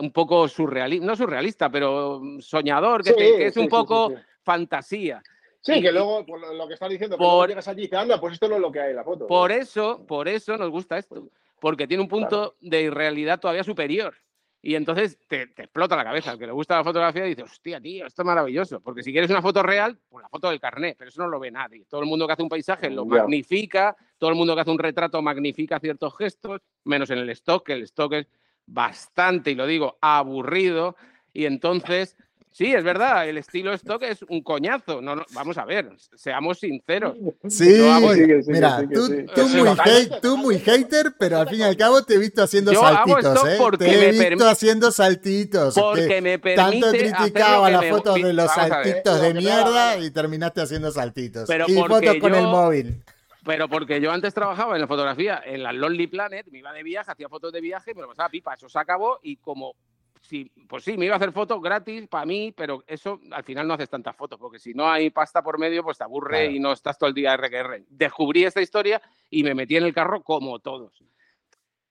un poco surrealista, no surrealista, pero soñador, que, Sí, te- que es sí, un poco sí, sí. fantasía. Sí, Y- que luego, por lo que estás diciendo, que por- luego llegas allí y dices, anda, pues esto no es lo que hay en la foto. Por eso, por eso nos gusta esto, porque tiene un punto de irrealidad todavía superior. Y entonces te, te explota la cabeza. Al que le gusta la fotografía dice, hostia, tío, esto es maravilloso. Porque si quieres una foto real, pues la foto del carnet, pero eso no lo ve nadie. Todo el mundo que hace un paisaje lo magnifica, todo el mundo que hace un retrato magnifica ciertos gestos, menos en el stock, que el stock es bastante, y lo digo, aburrido. Y entonces, sí, es verdad, el estilo stock es un coñazo. No, no, vamos a ver, seamos sinceros. Sí, Yo hago- Sí, que sí, que mira, que tú, sí. tú Sí, muy totalmente, hate- tú muy totalmente. hater, pero al fin y al cabo te he visto haciendo Yo hago saltitos, esto ¿eh? porque Te he me visto haciendo saltitos. Porque que me permite tanto criticaba las me- fotos de los Vamos saltitos de mierda y terminaste haciendo saltitos. Pero y porque fotos con el yo- móvil. Pero porque yo antes trabajaba en la fotografía en la Lonely Planet, me iba de viaje, hacía fotos de viaje y me lo pasaba pipa. Eso se acabó y como, sí, pues sí, me iba a hacer fotos gratis para mí, pero eso al final no haces tantas fotos, porque si no hay pasta por medio, pues te aburre Claro. y no estás todo el día RQR. Descubrí esta historia y me metí en el carro como todos.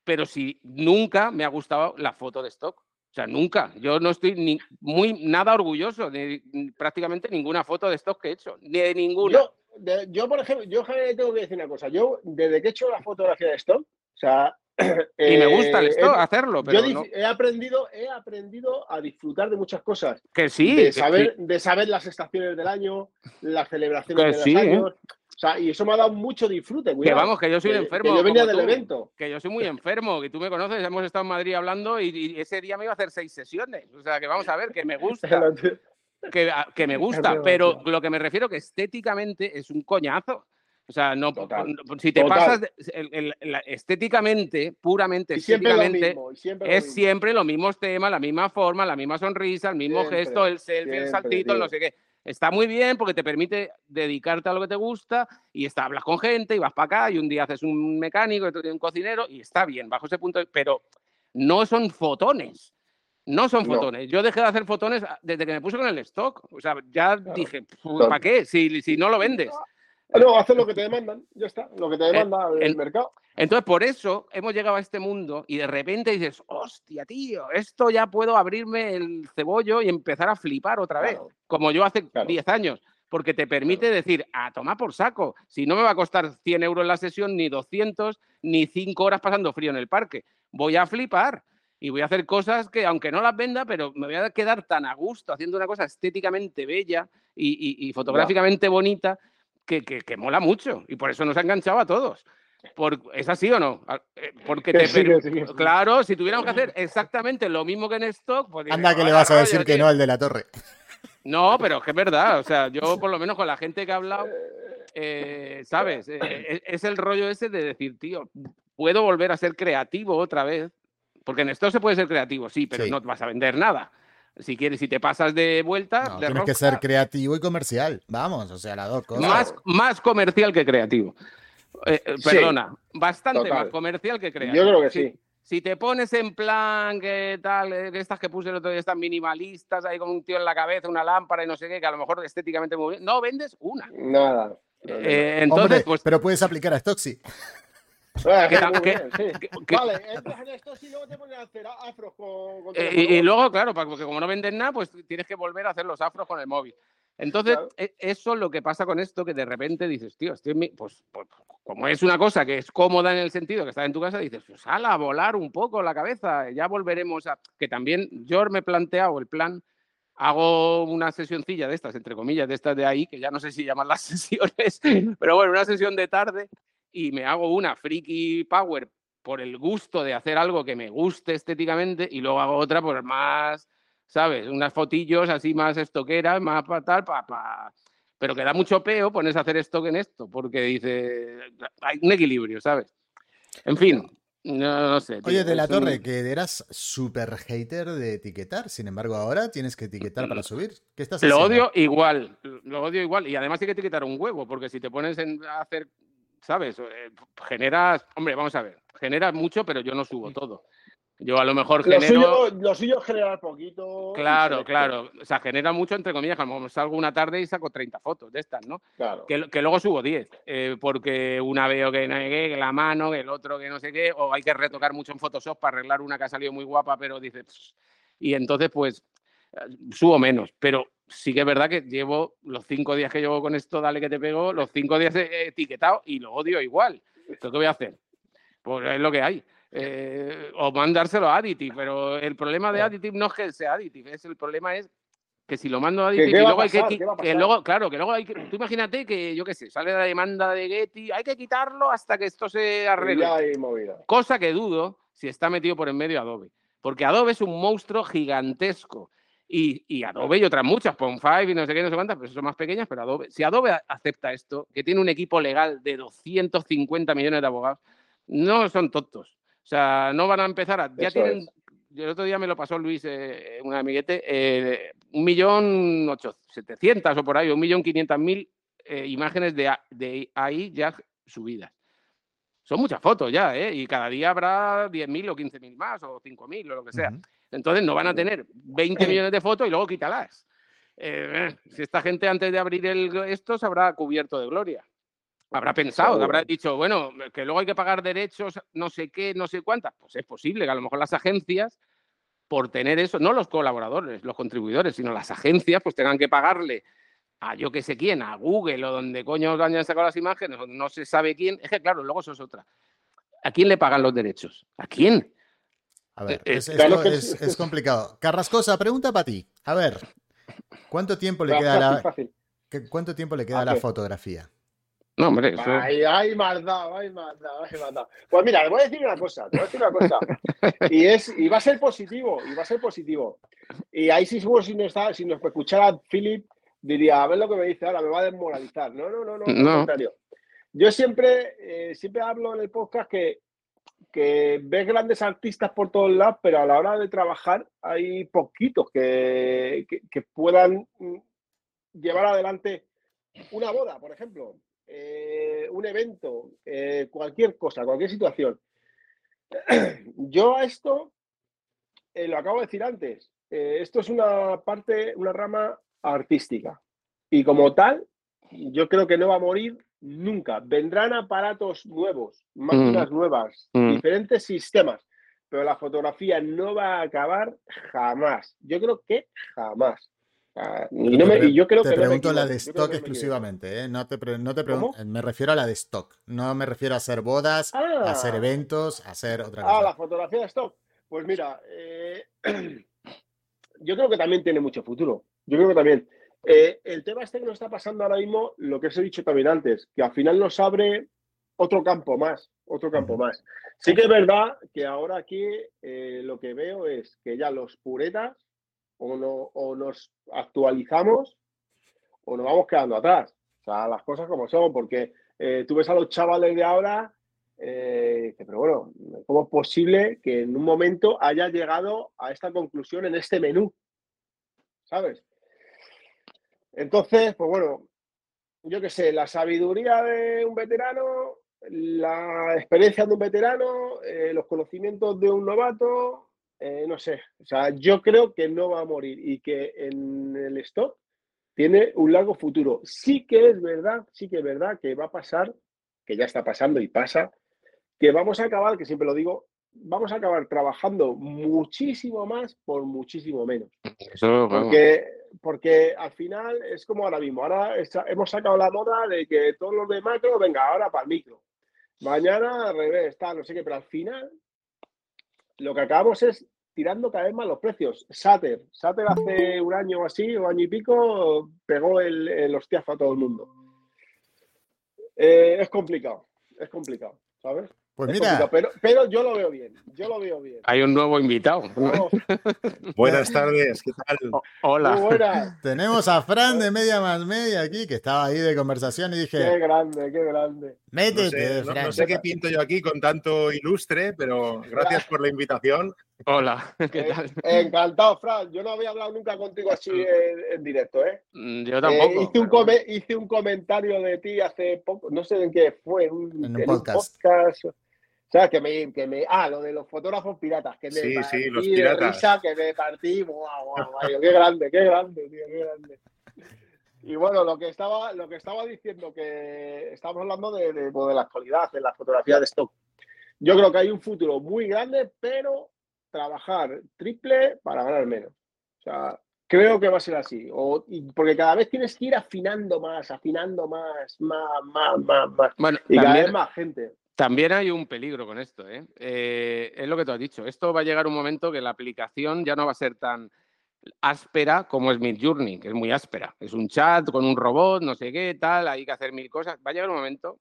Pero si nunca me ha gustado la foto de stock. O sea, nunca. Yo no estoy ni muy nada orgulloso de prácticamente ninguna foto de stock que he hecho. Ni de ninguna. Yo, de- yo, por ejemplo, yo tengo que decir una cosa. Yo, desde que he hecho la fotografía de stock, o sea. y me gusta eh, hacerlo, pero yo no. he aprendido, he aprendido a disfrutar de muchas cosas. Que sí, de saber, sí. de saber las estaciones del año, las celebraciones Que de los ¿eh? años. O sea, y eso me ha dado mucho disfrute. Que vamos, que yo soy un Que- enfermo. que yo venía del tú, evento. Que yo soy muy enfermo, que tú me conoces, hemos estado en Madrid hablando y, y ese día me iba a hacer seis sesiones. O sea, que vamos a ver, que me gusta, que, me gusta, pero lo que me refiero que estéticamente es un coñazo. O sea, no, Total, no- si te total. pasas el- el- la- estéticamente, puramente Y siempre estéticamente, mismo. siempre es mismo. siempre los mismos temas, la misma forma, la misma sonrisa, el mismo Siempre, gesto, el selfie, el saltito, el no sé qué. Está muy bien porque te permite dedicarte a lo que te gusta y está, hablas con gente y vas para acá y un día haces un mecánico, otro día un cocinero y está bien bajo ese punto, pero no son fotones. No son fotones. Yo dejé de hacer fotones desde que me puse con el stock. O sea, ya dije, ¿para qué? Si, si no lo vendes. No, haces lo que te demandan, ya está, lo que te eh, demanda el, mercado. Entonces, por eso hemos llegado a este mundo y de repente dices, hostia, tío, esto ya puedo abrirme el cebollo y empezar a flipar otra vez, como yo hace 10 años, porque te permite decir, a tomar por saco, si no me va a costar 100 euros la sesión, ni 200, ni 5 horas pasando frío en el parque, voy a flipar y voy a hacer cosas que, aunque no las venda, pero me voy a quedar tan a gusto haciendo una cosa estéticamente bella y, fotográficamente bonita que, mola mucho y por eso nos ha enganchado a todos. ¿Es así o no? Eh, porque te Claro, si tuviéramos que hacer exactamente lo mismo que en stock, pues Anda que le vas a decir que no al de la torre. No, pero es que es verdad. O sea, yo por lo menos con la gente que ha hablado, eh, ¿sabes? Eh, es, el rollo ese de decir, tío, puedo volver a ser creativo otra vez. Porque en stock se puede ser creativo, sí, pero no vas a vender nada. Si quieres, si te pasas de vuelta. tienes que ser creativo y comercial. Vamos, o sea, las dos cosas. Más, más comercial que creativo. Eh, eh, perdona, bastante más comercial que creativo. Yo creo que sí. Si, te pones en plan que tal, eh, estas que puse el otro día están minimalistas, ahí con un tío en la cabeza, una lámpara y no sé qué, que a lo mejor estéticamente muy bien. No vendes una. Nada. entonces, pues. Pero puedes aplicar a Stoxy. Vale, entras en esto y luego te pones a hacer afros con, y, y, luego, claro, porque como no vendes nada, pues tienes que volver a hacer los afros con el móvil. Entonces, e, eso es lo que pasa con esto, que de repente dices, tío, pues, pues, como es una cosa que es cómoda en el sentido que está en tu casa, dices, pues a volar un poco la cabeza, ya volveremos a... Que también yo me he planteado el plan, hago una sesioncilla de estas, entre comillas, de estas de ahí, que ya no sé si llaman las sesiones, pero bueno, una sesión de tarde y me hago una freaky power por el gusto de hacer algo que me guste estéticamente y luego hago otra por más ¿sabes? Unas fotillos así más estoqueras, más para tal, para... Pero que da mucho peo pones a hacer esto en esto, porque dice, hay un equilibrio, ¿sabes? En fin, no, sé. Oye, de la torre, que eras súper hater de etiquetar, sin embargo ahora tienes que etiquetar para subir. ¿Qué estás Lo odio igual, lo odio igual. Y además hay que etiquetar un huevo, porque si te pones a hacer, ¿sabes? Eh, generas, hombre, vamos a ver, generas mucho, pero yo no subo todo. Yo a lo mejor genero. Lo suyo, es generar poquito. Claro, claro. O sea, genera mucho, entre comillas, como salgo una tarde y saco 30 fotos de estas, ¿no? Claro. Que, luego subo 10. Eh, porque una veo que, que la mano, que el otro que no sé qué, o hay que retocar mucho en Photoshop para arreglar una que ha salido muy guapa, pero dices. Y entonces, pues, eh, subo menos. Pero sí que es verdad que llevo los cinco días que llevo con esto, dale que te pego, los cinco días he etiquetado y lo odio igual. ¿Qué voy a hacer? Pues es lo que hay. Eh, o mandárselo a Additive, pero el problema de Additive no es que sea Additive, es el problema es que si lo mando a Additive y luego hay que, luego, claro, que luego hay que, tú imagínate que yo qué sé, sale la demanda de Getty, hay que quitarlo hasta que esto se arregle. Cosa que dudo si está metido por en medio Adobe, porque Adobe es un monstruo gigantesco. Y, y, Adobe y otras muchas, Pon5 y no sé qué, no sé cuántas, pero son más pequeñas, pero Adobe, si Adobe acepta esto, que tiene un equipo legal de 250 millones de abogados, no son tontos. O sea, no van a empezar a. Ya tienen. El otro día me lo pasó Luis, eh, un amiguete, eh, un millón setecientas o por ahí, un millón quinientas mil eh, imágenes de, de ahí ya subidas. Son muchas fotos ya, ¿eh? Y cada día habrá 10.000 o 15.000 más o 5.000 o lo que sea. Entonces no van a tener 20 millones de fotos y luego quítalas. si esta gente antes de abrir el, esto se habrá cubierto de gloria habrá pensado, habrá dicho, bueno, que luego hay que pagar derechos, no sé qué, no sé cuántas. Pues es posible que a lo mejor las agencias, por tener eso, no los colaboradores, los contribuidores, sino las agencias, pues tengan que pagarle a yo que sé quién, a Google o donde coño hayan sacado las imágenes, o no se sabe quién. Es que claro, luego eso es otra. ¿A quién le pagan los derechos? ¿A quién? A ver, eh, es, complicado. Carrascosa, pregunta para ti. A ver, ¿cuánto tiempo le queda la, ¿cuánto tiempo le queda a la fotografía? No, hombre, eso... Ay, ay, maldad, ay, maldad, ay, maldad. Pues mira, te voy a decir una cosa, te voy a decir una cosa. Y, es, y va a ser positivo, y va a ser positivo. Y ahí sí seguro si no está, si nos escuchara Philip, diría, a ver lo que me dice ahora, me va a desmoralizar. No, no, no, no, no. contrario. Yo siempre, eh, siempre hablo en el podcast que, que ves grandes artistas por todos lados, pero a la hora de trabajar hay poquitos que, que puedan llevar adelante una boda, por ejemplo. Eh, un evento, eh, cualquier cosa, cualquier situación. Yo a esto eh, lo acabo de decir antes, esto es una parte, una rama artística. Y como tal, yo creo que no va a morir nunca. Vendrán aparatos nuevos, máquinas nuevas, Mm. diferentes sistemas, pero la fotografía no va a acabar jamás. Yo creo que jamás. Ah, y, no me- y yo creo te que no me pregunto la equivoco, de stock no exclusivamente, ¿eh? No te, pre- no te pregun- ¿Cómo? me refiero a la de stock. No me refiero a hacer bodas, a Ah. hacer eventos, a hacer otra Ah, cosa. la fotografía de stock. Pues mira, eh, yo creo que también tiene mucho futuro. Yo creo que también. Eh, el tema este que nos está pasando ahora mismo, lo que os he dicho también antes, que al final nos abre otro campo más, otro campo más. Sí que es verdad que ahora aquí eh, lo que veo es que ya los puretas o, no, o nos actualizamos o nos vamos quedando atrás. O sea, las cosas como son, porque eh, tú ves a los chavales de ahora, eh, pero bueno, ¿cómo es posible que en un momento haya llegado a esta conclusión en este menú? ¿Sabes? Entonces, pues bueno, yo qué sé, la sabiduría de un veterano, la experiencia de un veterano, eh, los conocimientos de un novato, eh, no sé. O sea, yo creo que no va a morir y que en el stock tiene un largo futuro. Sí que es verdad, sí que es verdad que va a pasar, que ya está pasando y pasa, que vamos a acabar, que siempre lo digo, vamos a acabar trabajando muchísimo más por muchísimo menos. Eso. Porque, porque al final es como ahora mismo. Ahora hemos sacado la moda de que todos los de macro, venga, ahora para el micro. Mañana al revés, tal, no sé qué, pero al final lo que acabamos es tirando cada vez más los precios. Sater, Sater hace un año o así, o año y pico, pegó el, el hostiazo a todo el mundo. Eh, es complicado, es complicado, ¿sabes? Pues Es mira, pero, pero yo lo veo bien, yo lo veo bien. Hay un nuevo invitado. Vamos, Buenas tardes, ¿qué tal? O- Hola. muy buenas. tenemos a Fran de Media más Media aquí, que estaba ahí de conversación y Qué dije, grande, qué grande. No métete, sé, no- sé qué pinto yo aquí con tanto ilustre, pero gracias por la invitación. Hola. ¿Qué Eh, tal? Encantado, Fran. Yo no había hablado nunca contigo así en, en directo, ¿eh? Mm, Yo Eh, tampoco. hice, un hice un comentario de ti hace poco, no sé en qué fue, en un, En un en podcast. podcast. O sea, que me, que me. Ah, lo de los fotógrafos piratas. Que me Sí, partí sí, los de piratas. risa, que me partí. Guau, guau, guau, qué grande, qué grande, tío, qué grande. Y bueno, lo que estaba, lo que estaba diciendo, que estamos hablando de, de, pues, de la actualidad, de la fotografía de stock. Yo creo que hay un futuro muy grande, pero trabajar triple para ganar menos. O sea, creo que va a ser así. O, y porque cada vez tienes que ir afinando más, afinando más, más, más, más, más. Bueno, Y cada también, vez más gente. también hay un peligro con esto, ¿eh? Eh, Es lo que tú has dicho. Esto va a llegar un momento que la aplicación ya no va a ser tan áspera como es Midjourney, que es muy áspera. Es un chat con un robot, no sé qué, tal, hay que hacer mil cosas. Va a llegar un momento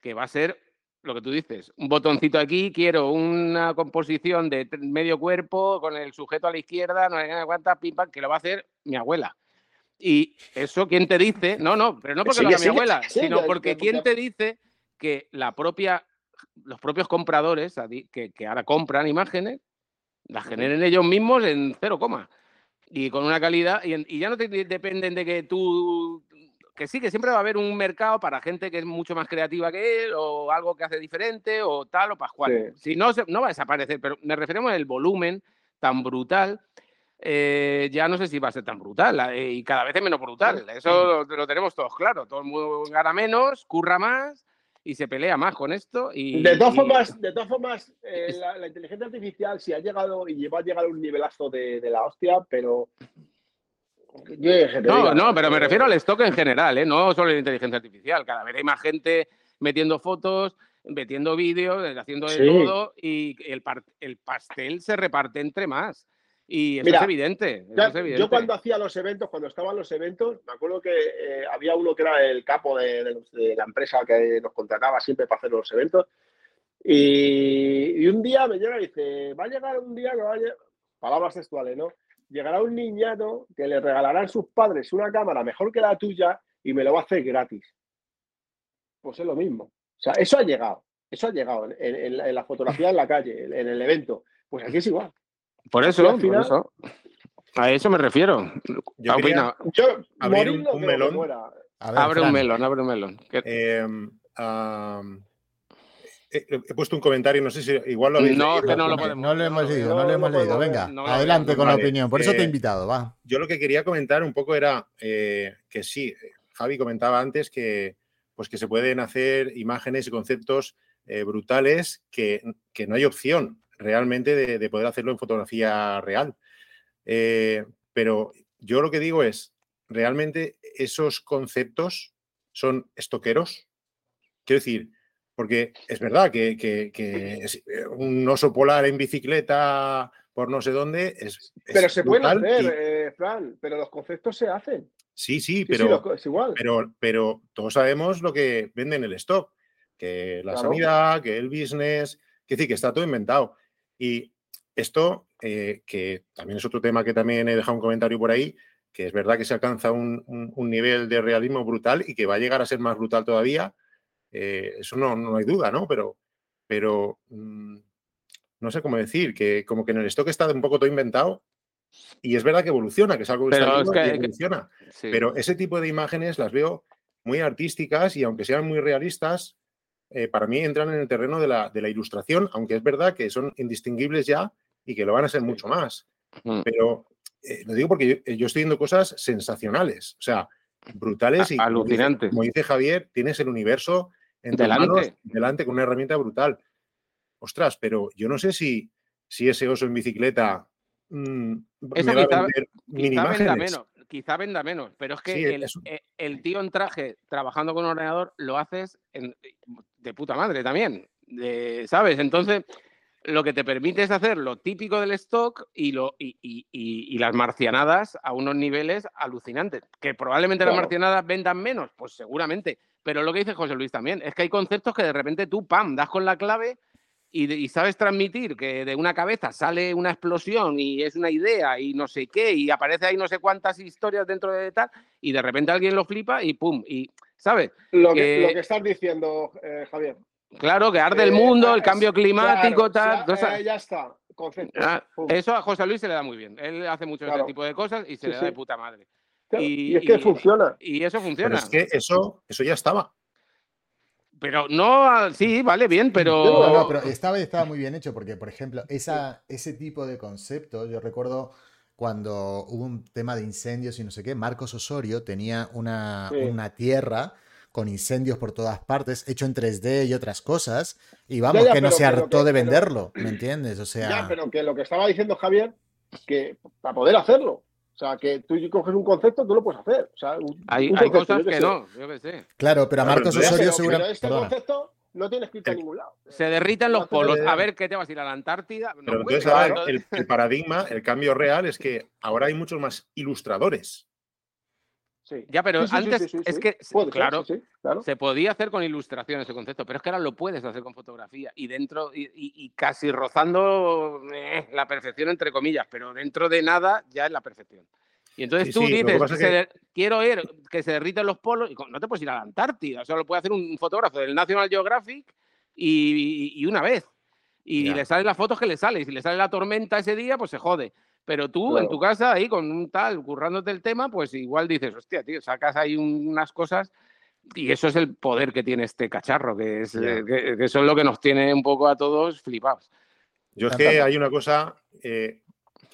que va a ser lo que tú dices, un botoncito aquí, quiero una composición de medio cuerpo con el sujeto a la izquierda, no sé cuántas, pim, pam, que lo va a hacer mi abuela. Y eso, ¿quién te dice? No, no, pero no porque lo Sigue, haga mi abuela, sino que- porque que- ¿quién te dice que la propia, los propios compradores que ahora compran imágenes, las generen ellos mismos en cero coma? Y con una calidad, y, y ya no te de- dependen de que tú, que sí, que siempre va a haber un mercado para gente que es mucho más creativa que él, o algo que hace diferente, o tal, o pascual. Si no, no va a desaparecer, pero me referimos al volumen tan brutal. eh, ya no sé si va a ser tan brutal eh, y cada vez es menos brutal. Eso lo, lo tenemos todos claro. Todo el mundo gana menos, curra más y se pelea más con esto. Y, De todas y- formas, de todas formas eh, la, la inteligencia artificial sí ha llegado y va a llegar a un nivelazo de, de la hostia, pero. No, no, pero me eh, refiero al stock en general, ¿eh? no solo la inteligencia artificial. Cada vez hay más gente metiendo fotos, metiendo vídeos, haciendo de Sí. todo y el pastel se reparte entre más. Y eso Mira, es evidente. eso Ya, es evidente. yo cuando hacía los eventos, cuando estaban los eventos, me acuerdo que eh, había uno que era el capo de, de los- de la empresa que nos contrataba siempre para hacer los eventos. Y, y un día me llega y dice, va a llegar un día que va a lle- palabras textuales, ¿no? Llegará un niñato que le regalarán sus padres una cámara mejor que la tuya y me lo va a hacer gratis. Pues es lo mismo. O sea, eso ha llegado. Eso ha llegado en, en la fotografía en la calle, en, en el evento. Pues aquí es igual. Por eso, al por final- eso. A eso me refiero. Yo Abrir morir un- melón. ver, Abre un melón, abre un melón. Eh, am, he, puesto un comentario, no sé si igual lo habéis No, leído. que no lo podemos. no lo hemos leído, no, no lo hemos leído. Venga, no adelante con la opinión. Por eso te he eh, invitado, va. Yo lo que quería comentar un poco era eh, que sí, Javi comentaba antes que, pues que se pueden hacer imágenes y conceptos eh, brutales que, que no hay opción realmente de, de poder hacerlo en fotografía real. Eh, pero yo lo que digo es, ¿realmente esos conceptos son estoqueros? Quiero decir, porque es verdad que, que- que es- eh, un oso polar en bicicleta por no sé dónde es... es Pero se pueden hacer, y- eh, Fran, pero los conceptos se hacen. Sí, sí, Sí, sí, pero, los es igual. pero, pero todos sabemos lo que venden el stock, que la Claro. sanidad, que el business, que decir, que está todo inventado. Y esto, eh, que también es otro tema que también he dejado un comentario por ahí, que es verdad que se alcanza un, un- un nivel de realismo brutal y que va a llegar a ser más brutal todavía, eh, eso no, no hay duda, ¿no? Pero, pero mm, no sé cómo decir, que como que en el stock está un poco todo inventado y es verdad que evoluciona, que es algo que Pero está es que- que- evoluciona. Sí. Pero ese tipo de imágenes las veo muy artísticas y aunque sean muy realistas, eh, para mí entran en el terreno de la, de la ilustración, aunque es verdad que son indistinguibles ya y que lo van a ser mucho más. Mm. Pero eh, lo digo porque yo, yo estoy viendo cosas sensacionales, o sea, brutales y A- como dice- alucinantes. Como dice Javier, tienes el universo en Delante. manos, delante con una herramienta brutal. Ostras, pero yo no sé si, si ese oso en bicicleta mm, Eso me va a vender Quizá venda menos, quizá venda menos, pero es que Sí, el, es un- e- el tío en traje trabajando con un ordenador lo haces en- de puta madre también, de- ¿sabes? Entonces, lo que te permite es hacer lo típico del stock y, lo, y, y- y- las marcianadas a unos niveles alucinantes. Que probablemente las marcianadas vendan menos, pues seguramente. Pero lo que dice José Luis también, es que hay conceptos que de repente tú, pam, das con la clave y sabes transmitir que de una cabeza sale una explosión y es una idea y no sé qué, y aparece ahí no sé cuántas historias dentro de tal, y de repente alguien lo flipa y pum, y ¿sabes? Lo que, lo que estás diciendo, eh, Javier. Claro, que arde el Eh, mundo, el cambio climático, claro, tal. ya, eh, está, concepto. Ah. Eso a José Luis se le da muy bien. Él hace mucho Claro. ese tipo de cosas y se Sí, le da de puta madre. Claro, y- y, es que y- funciona. Y eso Pero funciona. es que eso, eso ya estaba. Pero no, sí, vale, bien, pero. No, no, pero esta vez estaba muy bien hecho porque, por ejemplo, esa, ese tipo de concepto, yo recuerdo cuando hubo un tema de incendios y no sé qué, Marcos Osorio tenía una, Sí. una tierra con incendios por todas partes, hecho en 3D y otras cosas, y vamos, Ya, ya, que no pero- se pero hartó que- de pero- venderlo, ¿me entiendes? O sea, Ya, pero que lo que estaba diciendo Javier, que para poder hacerlo, o sea, que tú coges un concepto, tú lo puedes hacer. O sea, un- Hay, un hay concepto, cosas que sé. no, yo qué sé. claro, pero a Marcos pero- Osorio Pero, segura- pero este perdona. concepto no tiene escrito El- ningún lado. Se derriten los polos. A ver, ¿qué te vas a ir a la Antártida? No Pero entonces el, el paradigma, el cambio real es que ahora hay muchos más ilustradores. Sí. Ya, pero Sí, sí, sí, antes sí, sí, es sí. que, ser, claro, sí, sí, claro. se podía hacer con ilustración ese concepto, pero es que ahora lo puedes hacer con fotografía y dentro, y, y- y casi rozando eh, la perfección, entre comillas, pero dentro de nada ya es la perfección. Y entonces Sí, tú sí, que dices, se que- der- quiero ir, que se derriten los polos, y no te puedes ir a la Antártida, o sea, lo puede hacer un fotógrafo del National Geographic y, y- y una vez. Y Ya. le salen las fotos que le sale, y si le sale la tormenta ese día, pues se jode. Pero tú en tu casa, ahí con un tal, currándote el tema, pues igual dices, hostia, tío, sacas ahí un- unas cosas y eso es el poder que tiene este cacharro, que, es, eh, que, que eso es lo que nos tiene un poco a todos flipados. Yo es que hay una cosa eh,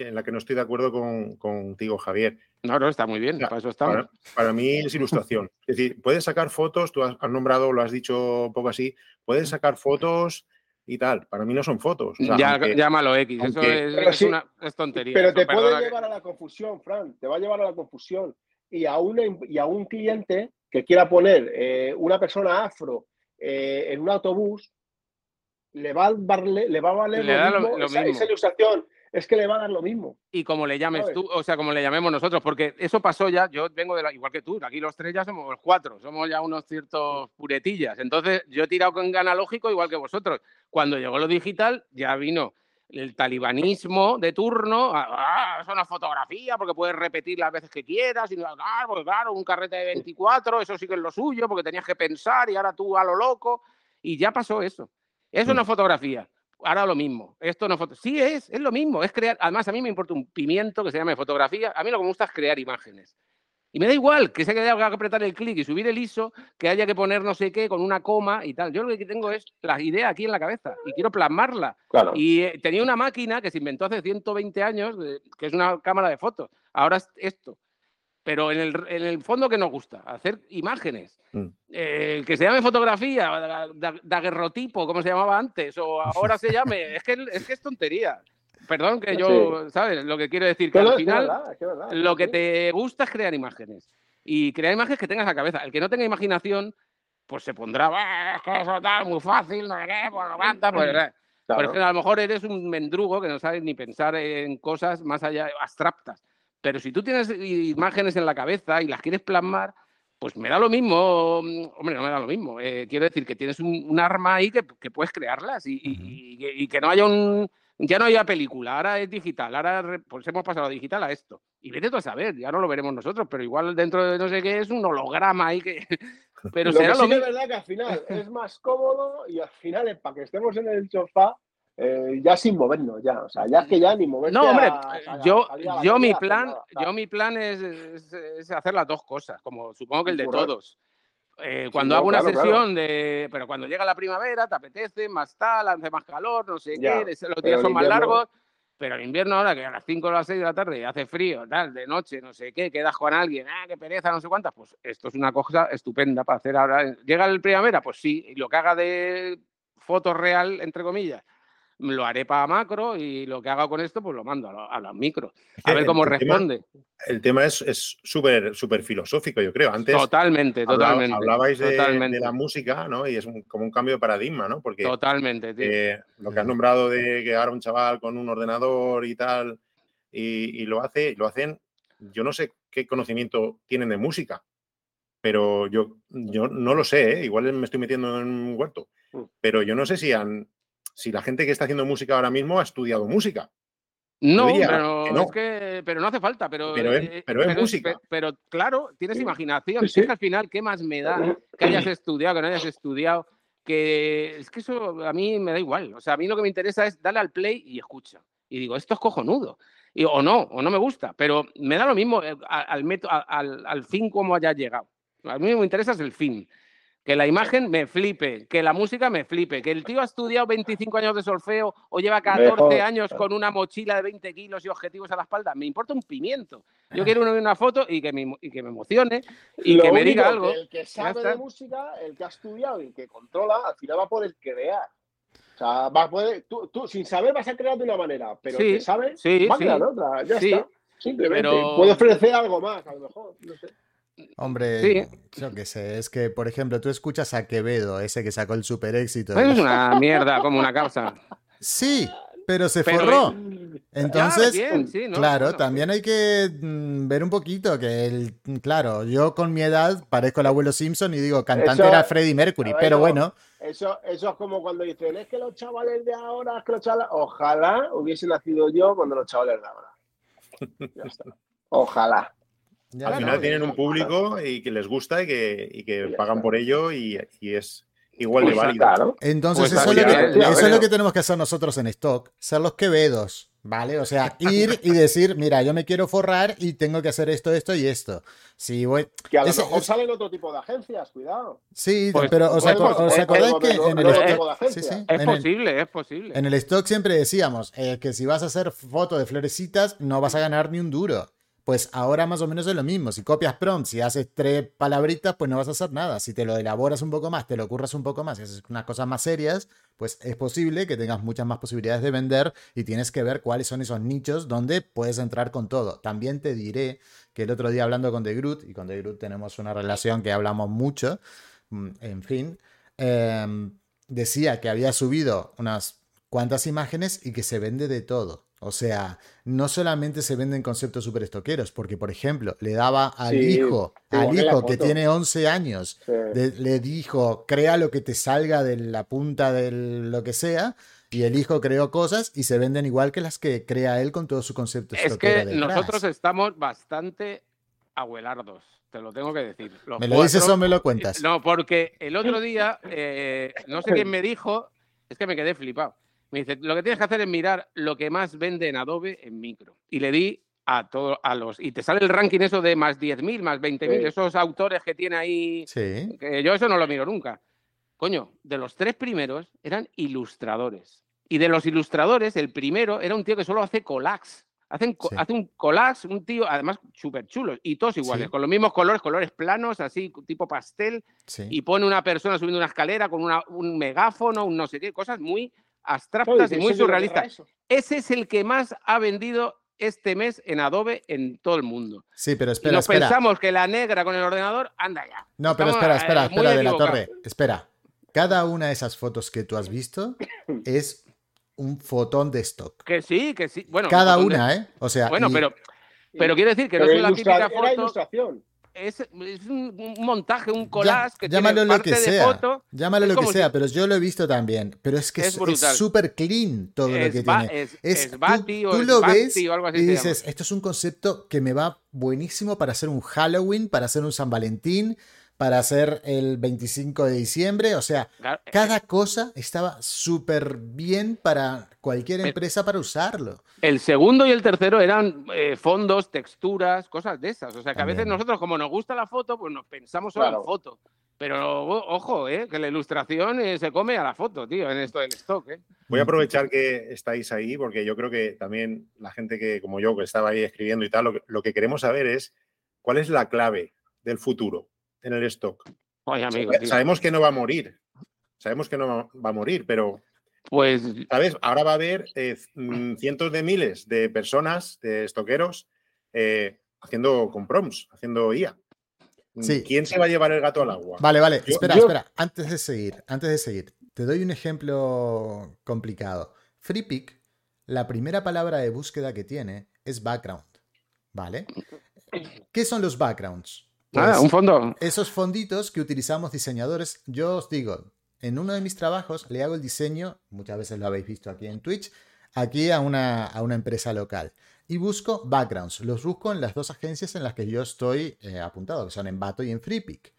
que- en la que no estoy de acuerdo con, contigo, Javier. No, no, está muy bien, para eso estamos. Para, para mí es ilustración. Es decir, puedes sacar fotos, tú has, has nombrado, lo has dicho un poco así, puedes sacar fotos y tal. Para mí no son fotos. O sea, ya, aunque- llámalo X, eso es, Pero es sí, una es tontería. Pero eso, te puede que- llevar a la confusión, Fran, te va a llevar a la confusión. Y a, una, y a un cliente que quiera poner eh, una persona afro eh, en un autobús, le va a, darle, le va a valer Le lo mismo, lo esa, mismo. esa ilustración. Es que le va a dar lo mismo. y como le llames ¿sabes? tú, o sea, como le llamemos nosotros, porque eso pasó ya, yo vengo de la, igual que tú, aquí los tres ya somos los cuatro, somos ya unos ciertos puretillas. Entonces, yo he tirado con analógico igual que vosotros. Cuando llegó lo digital, ya vino el talibanismo de turno, ah, es una fotografía porque puedes repetir las veces que quieras, y ah, porque claro, un carrete de 24, eso sí que es lo suyo, porque tenías que pensar y ahora tú a lo loco, y ya pasó eso. Es una fotografía. Ahora lo mismo. Esto no foto. Sí, es, es lo mismo. Es crear. Además, a mí me importa un pimiento que se llame fotografía. A mí lo que me gusta es crear imágenes. Y me da igual que se haya que apretar el clic y subir el ISO, que haya que poner no sé qué con una coma y tal. Yo lo que tengo es la idea aquí en la cabeza y quiero plasmarla. Claro. Y eh, tenía una máquina que se inventó hace 120 años, eh, que es una cámara de fotos. Ahora es esto. Pero en el, en el fondo que nos gusta, hacer imágenes. Mm. Eh, que se llame fotografía, da- da- daguerrotipo, como se llamaba antes, o ahora se llame. es, que, es que es tontería. Perdón que yo, ¿sabes? Lo que quiero decir, que Que al es que es final verdad, es que es verdad. lo que Sí. te gusta es crear imágenes. Y crear imágenes que tengas en la cabeza. El que no tenga imaginación, pues se pondrá, "Bah, es que eso tal, muy fácil, no sé qué, pues lo manda, pues, eh". Por Claro. ejemplo, a lo mejor eres un mendrugo que no sabes ni pensar en cosas más allá abstractas. Pero si tú tienes imágenes en la cabeza y las quieres plasmar, pues me da lo mismo. mm, Hombre, no me da lo mismo. eh, quiero decir que tienes un, un arma ahí que, que puedes crearlas y, y- y que- y que no haya un. Ya no haya película, ahora es digital, ahora pues hemos pasado de digital a esto. Y vete tú a saber, ya no lo veremos nosotros, pero igual dentro de no sé qué es un holograma ahí que. Pero lo será que lo sí que es mismo. verdad que al final es más cómodo y al final es para que estemos en el sofá eh, ya sin movernos ya. O sea, ya es que ya ni moverse No, hombre, a- a- yo, a yo mi plan, nada, yo claro. mi plan es, es- es hacer las dos cosas, como supongo que el de todos. Eh, cuando no, hago una claro, claro. sesión de, pero cuando llega la primavera, te apetece, más tal, hace más calor, no sé Ya, qué, los días son más invierno- largos, pero en invierno ahora que a las 5 o las 6 de la tarde hace frío, tal, de noche, no sé qué, quedas con alguien, ah, qué pereza, no sé cuántas, pues esto es una cosa estupenda para hacer ahora. Llega el primavera, pues sí, y lo que haga de foto real, entre comillas, lo haré para macro y lo que haga con esto, pues lo mando a, lo- a las micro. A ver cómo el tema- responde. El tema es es súper súper filosófico, yo creo. Antes Totalmente, totalmente. hablabais de, totalmente, de la música, ¿no? Y es un- como un cambio de paradigma, ¿no? Porque totalmente, tío. eh, lo que has nombrado de que ahora un chaval con un ordenador y tal, y, y lo hace, lo hacen, yo no sé qué conocimiento tienen de música, pero yo, yo no lo sé, ¿eh? igual me estoy metiendo en un huerto, Mm. pero yo no sé si han, si la gente que está haciendo música ahora mismo ha estudiado música. No, diría pero que no. es que pero no hace falta, pero Pero es- eh, pero es música. pe- Pero, claro, tienes Sí. imaginación. Sí, es que al final, ¿qué más me da que hayas estudiado, que no hayas estudiado? Que es que eso a mí me da igual. O sea, a mí lo que me interesa es darle al play y escucha. Y digo, esto es cojonudo. Y, o no, o no me gusta, pero me da lo mismo eh, al fin como haya llegado. A mí me interesa es el fin. Que la imagen me flipe, que la música me flipe, que el tío ha estudiado 25 años de solfeo o lleva 14 Mejor, años con una mochila de 20 kilos y objetivos a la espalda. Me importa un pimiento. Yo quiero una, una foto y que, me, y que me emocione y Lo que me diga algo. que el que sabe de música, el que ha estudiado y el que controla, al final va a poder crear. O sea, va a poder, tú, tú sin saber vas a crear de una manera, pero el Sí, que sabe sí, va a sí. crear otra. Ya Sí, está. Simplemente. pero- Puede ofrecer algo más, a lo mejor. No sé. Hombre, Sí. yo qué sé, es que, por ejemplo, tú escuchas a Quevedo, ese que sacó el super éxito. Es una mierda como una causa. Sí, pero se Pero, forró. Entonces, bien, sí, ¿no? claro, Bueno, también hay que mm, ver un poquito que, el, claro, yo con mi edad parezco el abuelo Simpson y digo, cantante Eso- era Freddie Mercury, ver, pero no. bueno, Eso, eso es como cuando dicen, es que los chavales de ahora, es que los chavales. Ojalá hubiese nacido yo cuando los chavales de ahora. Ya está. Ojalá. Ya Al final tienen un público y que les gusta y que, y que pagan está. por ello y, y es igual de válido. Claro. Entonces, Pues eso, es lo que, es, ya eso es veo. lo que tenemos que hacer nosotros en stock, ser los quevedos, ¿vale? O sea, ir y decir, mira, yo me quiero forrar y tengo que hacer esto, esto y esto. Si voy... Que a lo Ese- mejor es- salen otro tipo de agencias, cuidado. Sí, Pues- pero ¿os, aco- os acordáis que en el stock... sí, Es en el- posible, es posible. En el stock siempre decíamos eh, que si vas a hacer foto de florecitas no vas a ganar ni un duro. Pues ahora más o menos es lo mismo. Si copias prompts, si haces tres palabritas, pues no vas a hacer nada. Si te lo elaboras un poco más, te lo curras un poco más y haces unas cosas más serias, pues es posible que tengas muchas más posibilidades de vender y tienes que ver cuáles son esos nichos donde puedes entrar con todo. También te diré que el otro día hablando con The Groot, y con The Groot tenemos una relación que hablamos mucho, mm, en fin, em, decía que había subido unas cuantas imágenes y que se vende de todo. O sea, no solamente se venden conceptos super estoqueros, porque por ejemplo, le daba al Sí, hijo, al hijo que tiene 11 años, Sí. de- le dijo, crea lo que te salga de la punta de lo que sea, y el hijo creó cosas y se venden igual que las que crea él con todo su concepto Es que detrás. nosotros estamos bastante abuelardos, te lo tengo que decir. Los ¿Me lo dices o me lo cuentas? No, porque el otro día, eh, no sé quién me dijo, es que me quedé flipado. Me dice, lo que tienes que hacer es mirar lo que más vende en Adobe en micro. Y le di a todos a los y te sale el ranking eso de más 10.000, más 20.000, Sí. esos autores que tiene ahí Sí. que yo eso no lo miro nunca. Coño, de los tres primeros eran ilustradores. Y de los ilustradores, el primero era un tío que solo hace collages. Hacen, Sí. Hace un collage, un tío, además súper chulos, y todos iguales, Sí. con los mismos colores, colores planos, así, tipo pastel, Sí. y pone una persona subiendo una escalera con una- un megáfono, un no sé qué, cosas muy abstractas y ¿qué muy surrealistas. Ese es el que más ha vendido este mes en Adobe en todo el mundo. Sí, pero Y espera, nos espera. pensamos que la negra con el ordenador, anda ya. No, pero Estamos, espera, eh, espera, espera, de la torre. Espera. Cada una de esas fotos que tú has visto es un fotón de stock. Que sí, que sí. Bueno, Cada un montón de- una, ¿eh? O sea, Bueno, y- pero, pero quiero decir que no es la típica Era foto, ilustración. Es, es un, un montaje, un ya- collage que llámalo tiene lo parte que de sea. foto. Llámalo es lo que sea, si- pero yo lo he visto también. Pero es que Es es súper clean todo lo que Es, tiene. es, Es, es tú- Bati o tú es lo ves o algo así y dices, esto es un concepto que me va buenísimo para hacer un Halloween, para hacer un San Valentín, para hacer el 25 de diciembre. O sea, Claro, eh, cada cosa estaba súper bien para cualquier empresa para usarlo. El segundo y el tercero eran eh, fondos, texturas, cosas de esas. O sea que a veces nosotros, como nos gusta la foto, pues nos pensamos solo Claro. en foto. Pero o- ojo, eh, que la ilustración eh, se come a la foto, tío, en esto del stock. Eh. Voy a aprovechar que estáis ahí porque yo creo que también la gente que, como yo, que estaba ahí escribiendo y tal, lo que, lo que queremos saber es cuál es la clave del futuro en el stock. Oye, amigo. Sabemos que no va a morir, sabemos que no va- a morir, pero, Pues ¿sabes? Ahora va a haber eh, mm, cientos de miles de personas, de estoqueros, eh, haciendo comproms, haciendo IA. Mm, Sí. ¿Quién se va a llevar el gato al agua? Vale, vale, Yo- espera, yo- espera. Antes de seguir, antes de seguir, te doy un ejemplo complicado. FreePic, la primera palabra de búsqueda que tiene es background. ¿Vale? ¿Qué son los backgrounds? Nada, Pues, un fondo. esos fonditos que utilizamos diseñadores, yo os digo, en uno de mis trabajos le hago el diseño, muchas veces lo habéis visto aquí en Twitch, aquí a una, a una empresa local. Y busco backgrounds. Los busco en las dos agencias en las que yo estoy eh, apuntado, que son en Bato y en FreePic.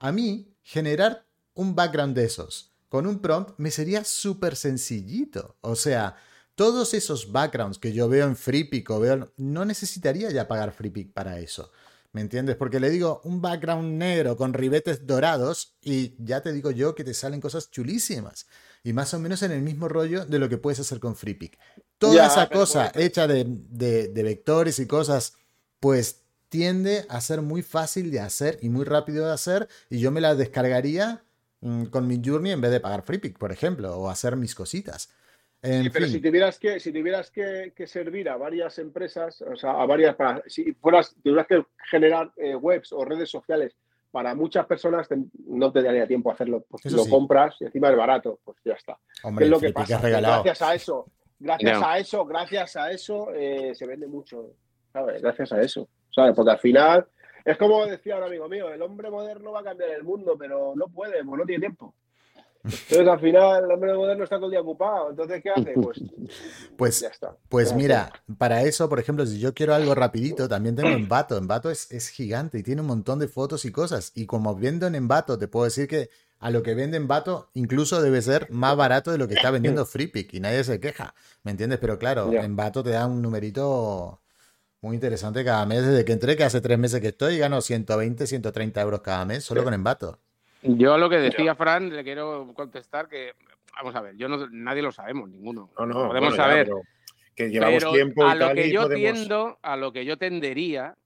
A mí, generar un background de esos con un prompt me sería súper sencillito. O sea, todos esos backgrounds que yo veo en FreePic o veo, no necesitaría ya pagar FreePic para eso. ¿Me entiendes? Porque le digo un background negro con ribetes dorados y ya te digo yo que te salen cosas chulísimas. Y más o menos en el mismo rollo de lo que puedes hacer con FreePic. Toda Ya, esa cosa hecha de, de- de vectores y cosas, pues tiende a ser muy fácil de hacer y muy rápido de hacer. Y yo me la descargaría mm, con mi Journey en vez de pagar FreePic, por ejemplo, o hacer mis cositas. En Sí, pero fin. si tuvieras que, si tuvieras que, que servir a varias empresas, o sea, a varias, para, si fueras, tuvieras que generar eh, webs o redes sociales para muchas personas, te- no te daría tiempo a hacerlo. Pues Eso lo sí. compras y encima es barato, pues ya está. ¿Qué Hombre, es lo que pasa? Que. Gracias a eso, gracias a eso, gracias a eso eh, se vende mucho, ¿sabes? Gracias a eso, ¿sabes? Porque al final es como decía un amigo mío, el hombre moderno va a cambiar el mundo, pero no puede, pues no tiene tiempo. Entonces al final el hombre moderno está todo el día ocupado, entonces ¿qué hace? Pues, Pues- ya está. Pues mira, para eso, por ejemplo, si yo quiero algo rapidito, también tengo Envato. Envato es, es gigante y tiene un montón de fotos y cosas. Y como vendo en Envato, te puedo decir que a lo que vende Envato incluso debe ser más barato de lo que está vendiendo FreePic y nadie se queja, ¿me entiendes? Pero claro, Ya. Envato te da un numerito muy interesante cada mes. Desde que entré, que hace tres meses que estoy, gano 120, 130 euros cada mes solo Sí. con Envato. Yo a lo que decía Fran, le quiero contestar que, vamos a ver, yo no, nadie lo sabemos, ninguno. No, no, Podemos bueno, ya, saber. pero que llevamos Pero tiempo a lo tal que yo podemos... tiendo, a lo que yo tendería,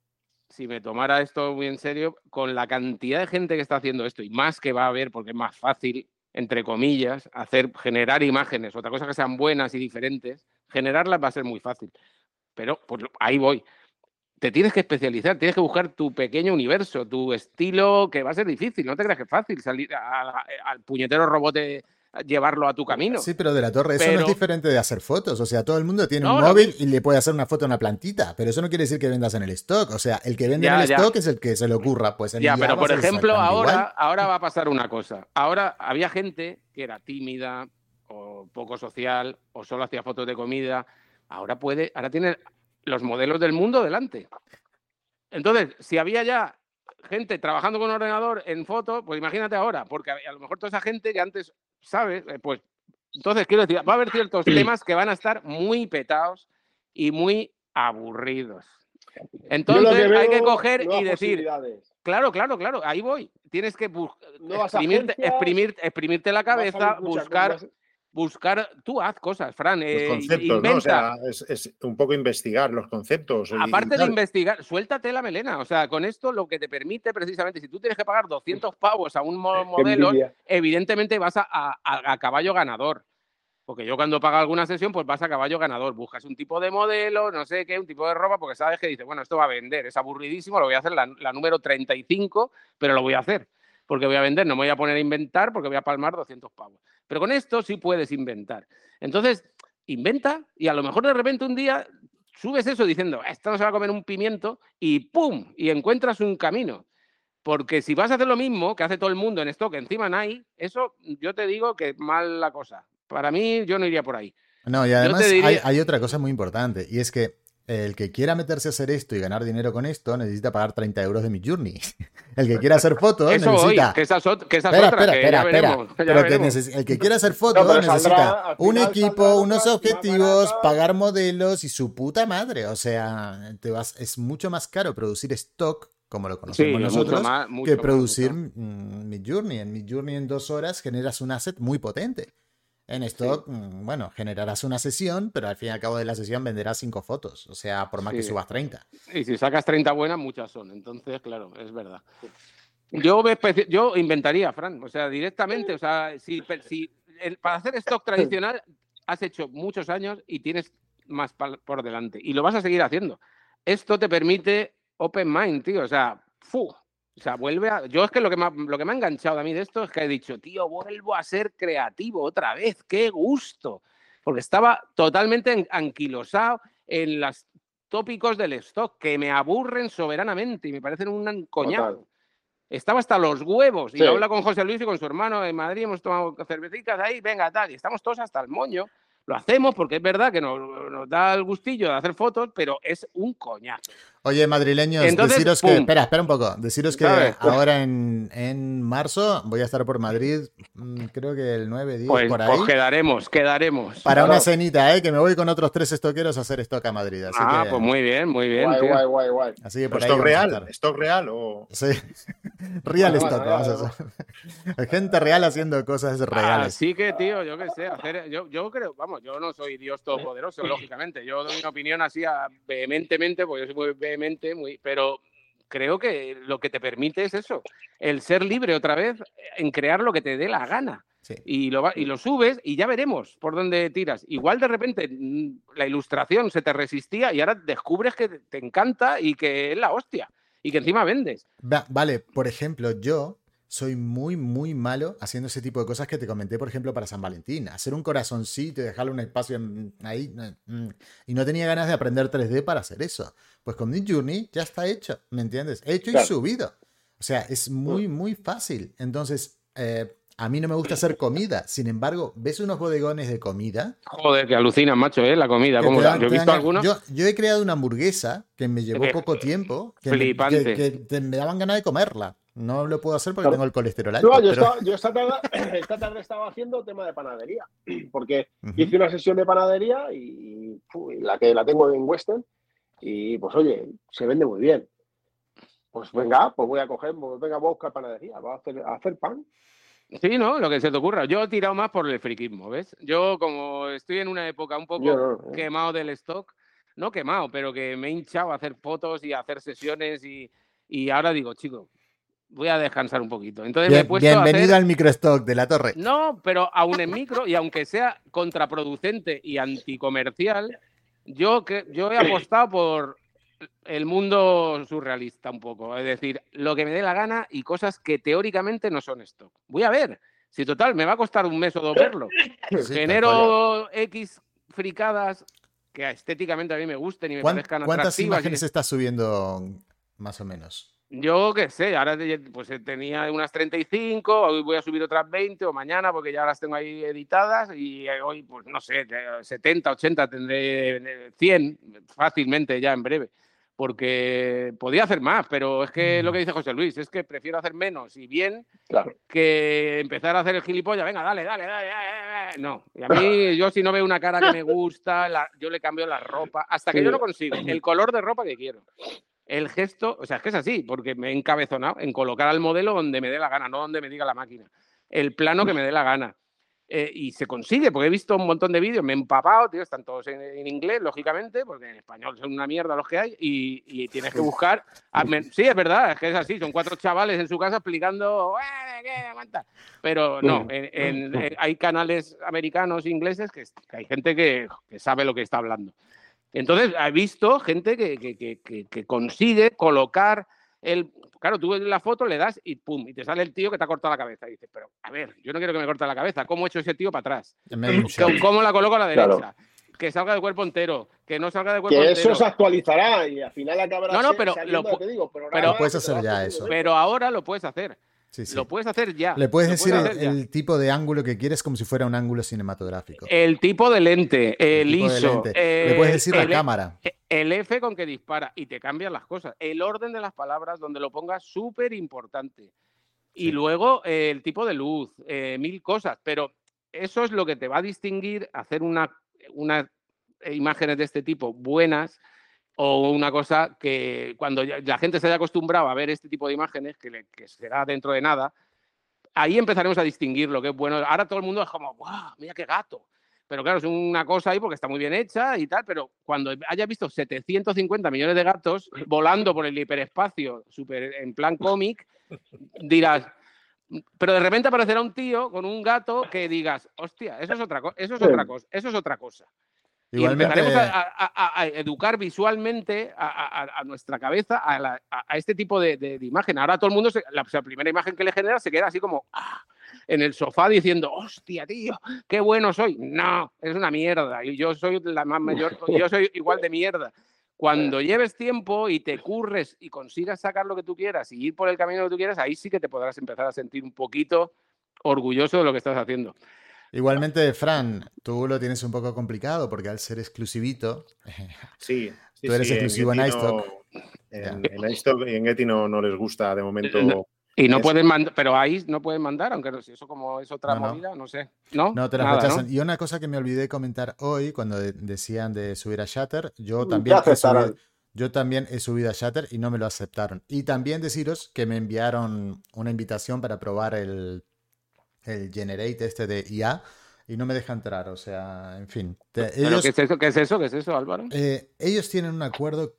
si me tomara esto muy en serio, con la cantidad de gente que está haciendo esto y más que va a haber, porque es más fácil, entre comillas, hacer generar imágenes, otra cosa que sean buenas y diferentes, generarlas va a ser muy fácil. Pero pues, ahí voy. Te tienes que especializar, tienes que buscar tu pequeño universo, tu estilo, que va a ser difícil. No te creas que es fácil salir a- a- al puñetero robot, de- llevarlo a tu camino. Sí, pero de la torre, eso no es diferente de hacer fotos. O sea, todo el mundo tiene No, un móvil y le puede hacer una foto a una plantita, pero eso no quiere decir que vendas en el stock. O sea, el que vende en el ya. stock es el que se le ocurra. Pues en Ya, pero por ejemplo, ahora, igual. ahora va a pasar una cosa. Ahora había gente que era tímida o poco social o solo hacía fotos de comida. Ahora puede, ahora tiene los modelos del mundo delante. Entonces, si había ya gente trabajando con un ordenador en foto, pues imagínate ahora, porque a lo mejor toda esa gente que antes sabe, eh, pues entonces quiero decir, va a haber ciertos temas que van a estar muy petados y muy aburridos. Entonces hay que coger y decir, claro, claro, claro, ahí voy. Tienes que exprimirte, exprimirte la cabeza, buscar. Buscar, tú haz cosas, Fran, Los eh, conceptos, ¿no? O sea, es, es un poco investigar los conceptos. y Aparte de investigar, suéltate la melena. O sea, con esto lo que te permite precisamente, si tú tienes que pagar 200 pavos a un modelo, evidentemente vas a, a- a- a caballo ganador. Porque yo cuando pago alguna sesión, pues vas a caballo ganador. Buscas un tipo de modelo, no sé qué, un tipo de ropa, porque sabes que dices, bueno, esto va a vender, es aburridísimo, lo voy a hacer la, la número 35, pero lo voy a hacer. Porque voy a vender, no me voy a poner a inventar porque voy a palmar 200 pavos. Pero con esto sí puedes inventar. Entonces, inventa y a lo mejor de repente un día subes eso diciendo, esto no se va a comer un pimiento y ¡pum! Y encuentras un camino. Porque si vas a hacer lo mismo que hace todo el mundo en stock, encima Nike, eso yo te digo que mal la cosa. Para mí, yo no iría por ahí. No, y además diría- hay, hay otra cosa muy importante, y es que el que quiera meterse a hacer esto y ganar dinero con esto necesita pagar 30 euros de mi journey. El que quiera hacer fotos Eso hoy, necesita... que esa esa Espera, otra, espera, que espera, ya espera. veremos. ya Pero que veremos. neces- el que quiera hacer fotos necesita un equipo, unos objetivos, pagar modelos y su puta madre. O sea, te vas, es mucho más caro producir stock, como lo Sí, conocemos mucho nosotros, más, mucho que más, producir mucho mm, Midjourney. En Midjourney en dos horas generas un asset muy potente. En stock, mm, bueno, generarás una sesión, pero al fin y al cabo de la sesión venderás cinco fotos. O sea, por más que subas 30. Y si sacas 30 buenas, muchas son. Entonces, claro, es verdad. Yo, inventaría, Fran, o sea, directamente, o sea, si, si el- para hacer stock tradicional has hecho muchos años y tienes más por delante y lo vas a seguir haciendo. Esto te permite open mind, tío, o sea, ¡fu! O sea, vuelve a... Yo es que lo que, me ha, lo que me ha enganchado a mí de esto es que he dicho, tío, vuelvo a ser creativo otra vez, qué gusto. Porque estaba totalmente en- anquilosado en los tópicos del stock que me aburren soberanamente y me parecen un coñazo. Total. Estaba hasta los huevos. Y Sí. habla con José Luis y con su hermano en Madrid. Hemos tomado cervecitas ahí, venga, tal. Y estamos todos hasta el moño. Lo hacemos porque es verdad que nos, nos da el gustillo de hacer fotos, pero es un coñazo. Oye, madrileños, Entonces, deciros que. Espera, espera un poco. Deciros que ¿Sabes? ahora en, en marzo voy a estar por Madrid, mm, creo que el 9, 10, Pues, por ahí. pues quedaremos, quedaremos. Para una cenita, ¿eh? Que me voy con otros tres estoqueros a hacer stock a Madrid. Así ah, que, pues muy bien, muy bien. Guay, tío. guay, guay, guay. así que ¿Pero por ahí ¿Stock real? ¿Stock real o...? Sí. Real Bueno, stock, bueno, vamos a hacer. Gente real haciendo cosas reales. Así que, tío, yo qué sé, hacer, yo, yo creo, vamos, yo no soy Dios todopoderoso, lógicamente. Yo doy una opinión así a- vehementemente, porque yo soy muy muy, pero creo que lo que te permite es eso, el ser libre otra vez en crear lo que te dé la gana. Sí. Y lo, y lo subes y ya veremos por dónde tiras. Igual de repente mm, la ilustración se te resistía y ahora descubres que te encanta y que es la hostia. Y que encima vendes. Va- vale, por ejemplo, yo soy muy, muy malo haciendo ese tipo de cosas que te comenté, por ejemplo, para San Valentín. Hacer un corazoncito y dejarle un espacio ahí. mm, Y no tenía ganas de aprender 3D para hacer eso. Pues con Mid Journey ya está hecho, ¿me entiendes? Hecho y Claro. subido. O sea, es muy, muy fácil. Entonces, eh, a mí no me gusta hacer comida. Sin embargo, ves unos bodegones de comida. Joder, que alucinas, macho, ¿eh? La comida. ¿Cómo dan- Yo he te visto dan- algunos. Yo, yo he creado una hamburguesa que me llevó Eh, poco tiempo. Que, me- flipante. que- que me daban ganas de comerla. No lo puedo hacer porque Claro. tengo el colesterol alto. No, yo, pero- estaba- yo esta, tarde, esta tarde estaba haciendo tema de panadería, porque hice una sesión de panadería y, la que la tengo en Western y pues oye, se vende muy bien. Pues venga, pues voy a coger, pues venga, voy a buscar panadería, voy a hacer, a hacer pan. Sí, ¿no? Lo que se te ocurra. Yo he tirado más por el friquismo, ¿ves? Yo, como estoy en una época un poco no, ¿eh? quemado del stock, no quemado, pero que me he hinchado a hacer fotos y a hacer sesiones y, y ahora digo, chico, voy a descansar un poquito. Entonces me he Bien- puesto a bienvenido hacer... al microstock de la torre. No, pero aún en micro, y aunque sea contraproducente y anticomercial, yo, que, yo he apostado por el mundo surrealista un poco. Es decir, lo que me dé la gana y cosas que teóricamente no son stock. Voy a ver. Si total, me va a costar un mes o dos verlo. Sí. Genero X fricadas que estéticamente a mí me gusten y me ¿Cuán- parezcan ¿Cuántas atractivas. y- imágenes estás subiendo más o menos? Yo qué sé, ahora pues eh, tenía unas 35, hoy voy a subir otras 20 o mañana porque ya las tengo ahí editadas y eh, hoy pues no sé, eh, 70, 80 tendré eh, 100 fácilmente ya en breve. porque podía hacer más, pero es que lo que dice José Luis, es que prefiero hacer menos y bien Claro. que empezar a hacer el gilipollas, venga, dale, dale, dale, dale, dale. No, y a mí yo si no veo una cara que me gusta, la- yo le cambio la ropa, hasta que Sí. yo no consigo el color de ropa que quiero. El gesto, o sea, es que es así, porque me he encabezonado en colocar al modelo donde me dé la gana, no donde me diga la máquina. El plano que me dé la gana. Eh, y se consigue, porque he visto un montón de vídeos, me he empapado, tío, están todos en, en inglés, lógicamente, porque en español son una mierda los que hay, y, y tienes que buscar. me- sí, es verdad, es que es así, son cuatro chavales en su casa explicando. "Eh, ¿qué? Aguanta". Pero no, en- en- hay canales americanos, ingleses, que, que hay gente que, que sabe lo que está hablando. Entonces, he visto gente que, que- que- que- que consigue colocar el. Claro, tú ves la foto, le das y pum, y te sale el tío que te ha cortado la cabeza. Y dices, pero a ver, yo no quiero que me corte la cabeza. ¿Cómo he hecho ese tío para atrás? ¿Cómo, cómo la coloco a la derecha? Claro. Que salga de cuerpo entero, que no salga de cuerpo Que entero. eso se actualizará y al final acabará No, no, pero lo digo, pero- Puedes hacer ya eso. Pero ahora lo puedes hacer. Sí, sí. Lo puedes hacer ya. Le puedes decir puedes el, tipo de ángulo que quieres como si fuera un ángulo cinematográfico. El tipo de lente, el, ISO. lente. Le puedes eh, decir la el- cámara. El F con que dispara y te cambian las cosas. El orden de las palabras donde lo pongas súper importante. Y Sí. luego eh, el tipo de luz, eh, mil cosas. Pero eso es lo que te va a distinguir hacer una, unas imágenes de este tipo buenas o una cosa que cuando la gente se haya acostumbrado a ver este tipo de imágenes, que, le- que será dentro de nada, ahí empezaremos a distinguir lo que es bueno. Ahora todo el mundo es como, ¡guau! Mira qué gato. Pero claro, es una cosa ahí porque está muy bien hecha y tal, pero cuando haya visto 750 millones de gatos volando por el hiperespacio, super, en plan cómic, dirás, pero de repente aparecerá un tío con un gato que digas, hostia, eso es otra cosa, eso es otra cosa, eso es otra cosa. Igualmente, Y empezaremos a, a- a- a educar visualmente a, nuestra cabeza a, la- este tipo de, de- de imagen. Ahora todo el mundo, se- la, primera imagen que le genera se queda así como "Ah", en el sofá diciendo, hostia, tío, qué bueno soy. No, es una mierda. Y yo soy la más mayor, yo soy igual de mierda. Cuando lleves tiempo y te curres y consigas sacar lo que tú quieras y ir por el camino que tú quieras, ahí sí que te podrás empezar a sentir un poquito orgulloso de lo que estás haciendo. Igualmente, Fran, tú lo tienes un poco complicado porque al ser exclusivito, Sí, sí, Tú eres sí, exclusivo en iStock. En, en iStock y en Getty no, no les gusta de momento. Y no pueden mandar, pero ahí no pueden mandar, aunque no sé, eso como es otra No, no. movida, no sé. No, no te las rechazan. Y una cosa que me olvidé comentar hoy cuando de- decían de subir a Shatter, yo también, he subido, yo también he subido a Shatter y no me lo aceptaron. Y también deciros que me enviaron una invitación para probar el, el Generate este de IA y no me deja entrar. O sea, en fin. Te- ¿Pero ellos, qué es eso? ¿Qué es eso? ¿Qué es eso, Álvaro? eh, ellos tienen un acuerdo,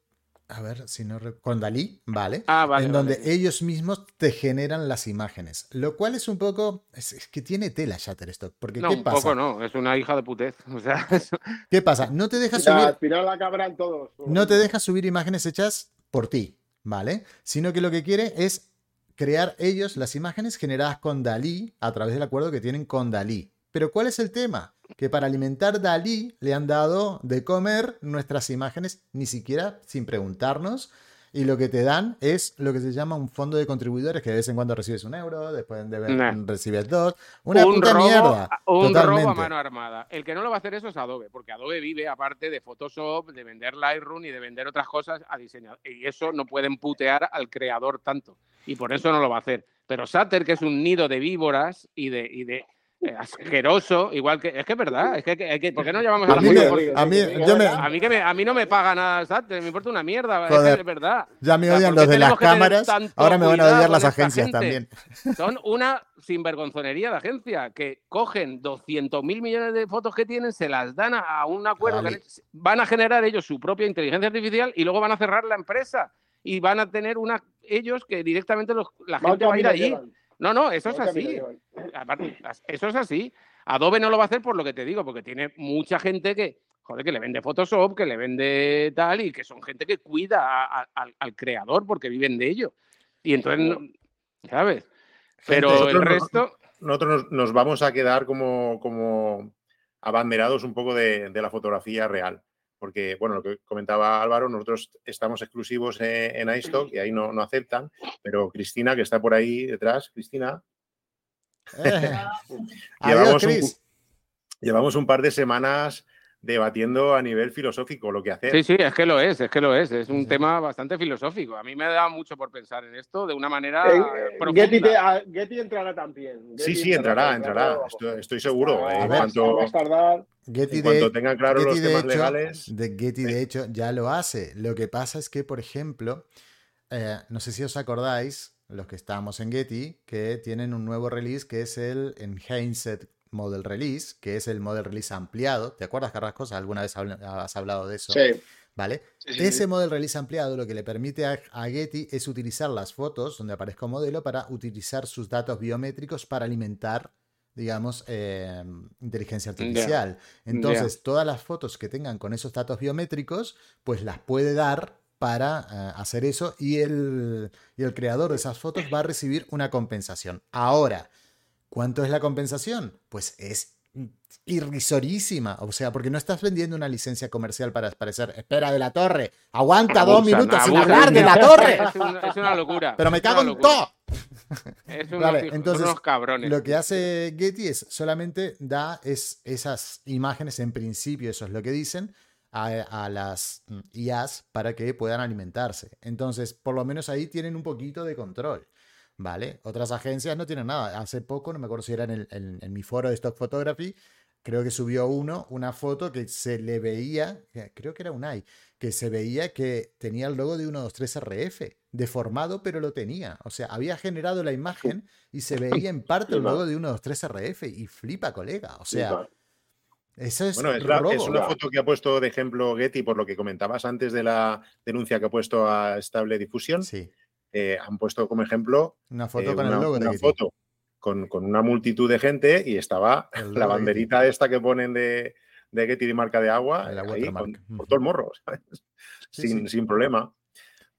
a ver si no con Dalí, ¿vale? Ah, vale. en vale. donde ellos mismos te generan las imágenes, lo cual es un poco, es, es que tiene tela Shutterstock, porque No, ¿qué un pasa? poco no, es una hija de putez. O sea, eso- ¿Qué pasa? No te deja subir, Al final la todos. no te deja subir imágenes hechas por ti, ¿vale? Sino que lo que quiere es crear ellos las imágenes generadas con Dalí a través del acuerdo que tienen con Dalí. Pero ¿cuál es el tema? Que para alimentar Dalí le han dado de comer nuestras imágenes ni siquiera sin preguntarnos. Y lo que te dan es lo que se llama un fondo de contribuidores, que de vez en cuando recibes un euro, después de Nah. recibes dos. Una un puta robo, mierda. un robo totalmente. a mano armada. El que no lo va a hacer eso es Adobe, porque Adobe vive aparte de Photoshop, de vender Lightroom y de vender otras cosas a diseñador. Y eso no pueden putear al creador tanto. Y por eso no lo va a hacer. Pero Sater, que es un nido de víboras y de, y de asqueroso, igual que. Es que es verdad. Es que, hay que- ¿Por qué no llamamos a A la mí, me- a mí- Venga, yo me- venga. A mí, que me, a mí no me paga nada Sater, me importa una mierda. es Joder. es verdad. ya me O sea, odian ¿por qué los de las cámaras, ahora me van a odiar las agencias también. Son una sinvergonzonería de agencia que cogen 200 mil millones de fotos que tienen, se las dan a- un acuerdo, Vale. van a generar ellos su propia inteligencia artificial y luego van a cerrar la empresa y van a tener una ellos que directamente los- la gente va a ir allí. llevan, No, no, eso es así. Aparte, eso es así. Adobe no lo va a hacer por lo que te digo, porque tiene mucha gente que, joder, que le vende Photoshop, que le vende tal, y que son gente que cuida a- a- al, al creador porque viven de ello. Y entonces, ¿sabes? Pero el no- resto, Nosotros nos, nos vamos a quedar como, como abanderados un poco de, de la fotografía real. Porque, bueno, lo que comentaba Álvaro, nosotros estamos exclusivos en, en iStock y ahí no, no aceptan, pero Cristina, que está por ahí detrás, Cristina, Eh. Adiós, Llevamos un-. Llevamos un par de semanas debatiendo a nivel filosófico lo que hacer. Sí, sí, es que lo es, es que lo es. Es un tema bastante filosófico. A mí me da mucho por pensar en esto de una manera Eh, eh, profunda. Getty, te- a- Getty entrará también. Sí, Getty sí, entrará, entrará, entrará. claro. Estoy, estoy seguro. A En ver, cuanto, va a tardar. Getty, en cuanto de, tengan claros los Getty, de temas hecho, legales. de Getty, de hecho, ya lo hace. Lo que pasa es que, por ejemplo, eh, no sé si os acordáis, los que estamos en Getty, que tienen un nuevo release que es el Enhanced Model Release, que es el Model Release ampliado. ¿Te acuerdas, Carrasco? ¿Alguna vez has hablado de eso? Sí. ¿Vale? sí, sí, Ese model release ampliado lo que le permite a, a Getty es utilizar las fotos donde aparezca un modelo para utilizar sus datos biométricos para alimentar, digamos, eh, inteligencia artificial. Entonces, todas las fotos que tengan con esos datos biométricos, pues las puede dar para eh, hacer eso y el, y el creador de esas fotos va a recibir una compensación. Ahora, ¿cuánto es la compensación? Pues es irrisorísima. O sea, porque no estás vendiendo una licencia comercial para aparecer. Espera de la torre. Aguanta dos Abusan, minutos sin abusan. hablar de la torre. Es una, es una locura. Pero me cago en todo. Es unos, Vale, entonces, unos cabrones. Lo que hace Getty es solamente da es, esas imágenes, en principio, eso es lo que dicen, a, a las IAs para que puedan alimentarse. Entonces, por lo menos ahí tienen un poquito de control. ¿Vale? Otras agencias no tienen nada. Hace poco, no me acuerdo si era en, el- en- en mi foro de Stock Photography, creo que subió uno, una foto que se le veía, creo que era un AI, que se veía que tenía el logo de 123 RF, deformado, pero lo tenía. O sea, había generado la imagen y se veía en parte el logo de 123 RF y flipa, colega. O sea, eso es Bueno, es, la- robo. es una foto que ha puesto de ejemplo Getty, por lo que comentabas antes de la denuncia que ha puesto a Stable Diffusion. Sí, Eh, han puesto como ejemplo una foto eh, con una, el logo de una Getty. foto con, con una multitud de gente y estaba la de banderita esta que ponen de, de Getty de marca de agua La ahí, watermark. con- por todo el morro, ¿sabes? Sí, sin, sí. sin problema.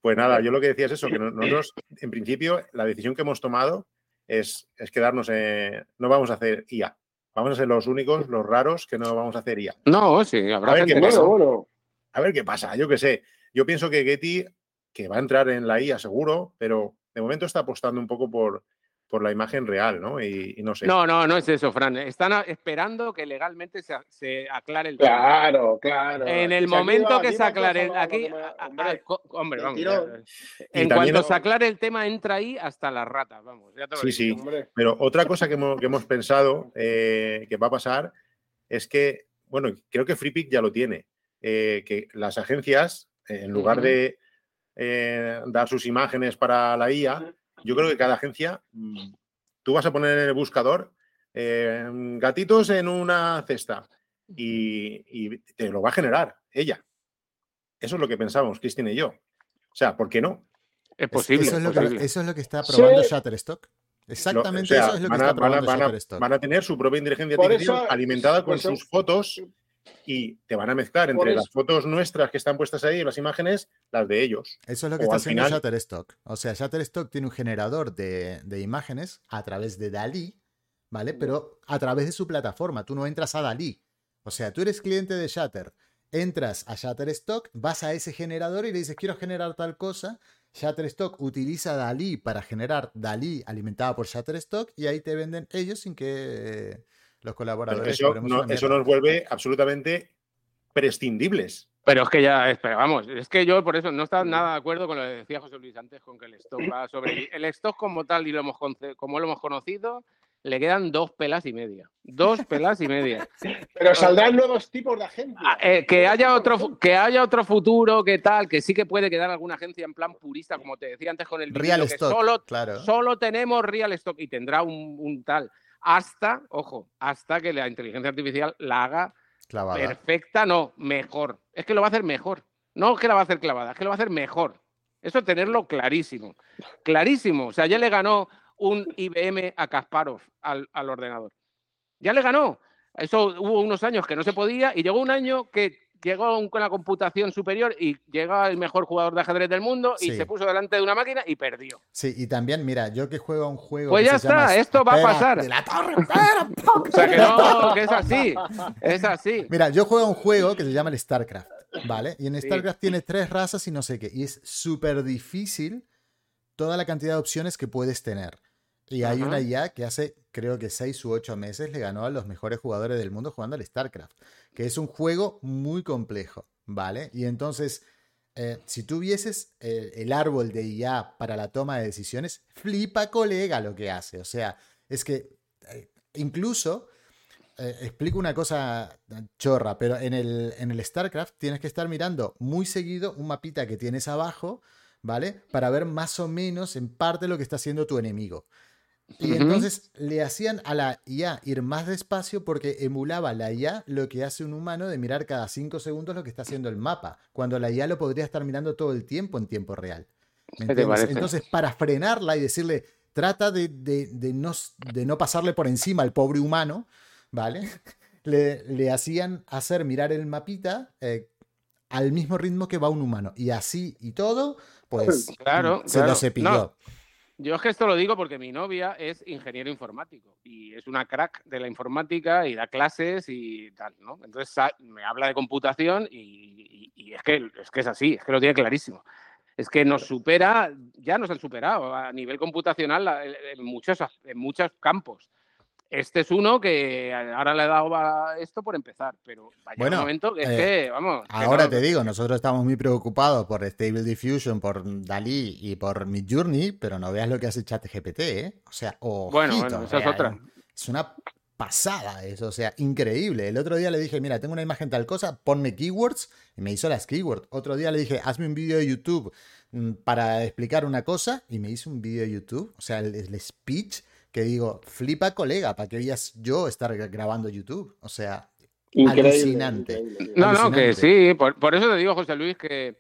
Pues nada, yo lo que decía es eso, que no- nosotros, en principio, la decisión que hemos tomado es, es quedarnos, en- no vamos a hacer IA, vamos a ser los únicos, los raros que no vamos a hacer IA. No, sí, habrá A ver gente qué que pasa. no. Bueno, bueno. A ver qué pasa, yo qué sé. Yo pienso que Getty, que va a entrar en la IA seguro, pero de momento está apostando un poco por, por la imagen real, ¿no? Y, y no sé. No, no, no es eso, Fran. Están esperando que legalmente se, se aclare el tema. Claro, claro. En el momento que se aclare, aquí, hombre, vamos. Y En cuanto se aclare el tema, entra ahí hasta las ratas, vamos. Ya te lo Sí, digo. sí. hombre. Pero otra cosa que hemos, que hemos pensado eh, que va a pasar es que, bueno, creo que FreePic ya lo tiene, eh, que las agencias, eh, en lugar de eh, dar sus imágenes para la IA, yo creo que cada agencia, mm, tú vas a poner en el buscador eh, gatitos en una cesta y, y te lo va a generar ella. Eso es lo que pensamos, Cristina y yo. O sea, ¿por qué no? Es posible. eso, es lo que, posible. eso es lo que está Sí. probando Shutterstock. Lo- Exactamente o sea, eso es lo que van a- está van a- probando van a- Shutterstock. van a tener su propia inteligencia artificial eso- alimentada con sus fotos y te van a mezclar entre las fotos nuestras que están puestas ahí, las imágenes, las de ellos. Eso es lo que O está haciendo final- Shutterstock. O sea, Shutterstock tiene un generador de, de imágenes a través de Dalí, ¿vale? Pero a través de su plataforma. Tú no entras a Dalí. O sea, tú eres cliente de Shutter. Entras a Shutterstock, vas a ese generador y le dices, quiero generar tal cosa. Shutterstock utiliza Dalí para generar Dalí alimentada por Shutterstock y ahí te venden ellos sin que eh, los colaboradores eso, no- nos vuelve absolutamente prescindibles. Pero es que ya, espera, vamos, es que yo por eso no estaba nada de acuerdo con lo que decía José Luis antes, con que el stock va sobre el stock como tal y lo hemos como lo hemos conocido, le quedan dos pelas y media. Dos pelas y media. Pero saldrán nuevos tipos de agencias. Ah, eh, que haya otro que haya otro futuro, que tal, que sí que puede quedar alguna agencia en plan purista, como te decía antes con el Real vinilo, que Stock, solo, claro. solo tenemos real stock y tendrá un, un tal. Hasta, ojo, hasta que la inteligencia artificial la haga Clavada. perfecta, no, mejor. Es que lo va a hacer mejor. No es que la va a hacer clavada, es que lo va a hacer mejor. Eso tenerlo clarísimo. Clarísimo. O sea, ya le ganó un IBM a Kasparov al, al ordenador. Ya le ganó. Eso hubo unos años que no se podía y llegó un año que llegó un- con la computación superior y llega el mejor jugador de ajedrez del mundo y Sí. se puso delante de una máquina y perdió. Sí, y también, mira, yo que juego a un juego. Pues que ya se llama está, esto va a pasar. De la torre, espera. O sea que no, que es así. Es así. Mira, yo juego a un juego que se llama el StarCraft, ¿vale? Y en Sí. StarCraft tiene tres razas y no sé qué. Y es súper difícil toda la cantidad de opciones que puedes tener. Y hay Ajá. una IA que hace creo que seis u ocho meses, le ganó a los mejores jugadores del mundo jugando al StarCraft, que es un juego muy complejo, ¿vale? Y entonces, eh, si tú vieses el, el árbol de IA para la toma de decisiones, flipa colega lo que hace. O sea, es que eh, incluso eh, explico una cosa chorra, pero en el, en el StarCraft tienes que estar mirando muy seguido un mapita que tienes abajo, ¿vale? Para ver más o menos en parte lo que está haciendo tu enemigo. Y entonces le hacían a la IA ir más despacio porque emulaba la IA lo que hace un humano de mirar cada cinco segundos lo que está haciendo el mapa, cuando la IA lo podría estar mirando todo el tiempo en tiempo real. Entonces, para frenarla y decirle, trata de, de- de no, de no pasarle por encima al pobre humano, ¿vale? Le, le hacían hacer mirar el mapita eh, al mismo ritmo que va un humano. Y así y todo, pues Claro, se claro. lo cepilló. No, Yo es que esto lo digo porque mi novia es ingeniero informático y es una crack de la informática y da clases y tal, ¿no? Entonces me habla de computación y, y- es, que, es que es así, es que lo tiene clarísimo. Es que nos supera, ya nos han superado a nivel computacional en muchos, en muchos campos. Este es uno que ahora le he dado a esto por empezar, pero vaya Bueno, un momento que es eh, que, vamos. que Ahora no- te digo, nosotros estamos muy preocupados por Stable Diffusion, por Dalí y por Midjourney, pero no veas lo que hace ChatGPT, ¿eh? O sea, ojito, Bueno, bueno, esa es eh, otra. Es una pasada eso, o sea, increíble. El otro día le dije, mira, tengo una imagen tal cosa, ponme keywords, y me hizo las keywords. Otro día le dije, hazme un vídeo de YouTube mm, para explicar una cosa, y me hizo un vídeo de YouTube, o sea, el, el speech que digo, flipa colega, ¿para qué veías yo estar grabando YouTube? O sea, Increíble. Alucinante. increíble. No, no, que sí, por, por eso te digo, José Luis, que,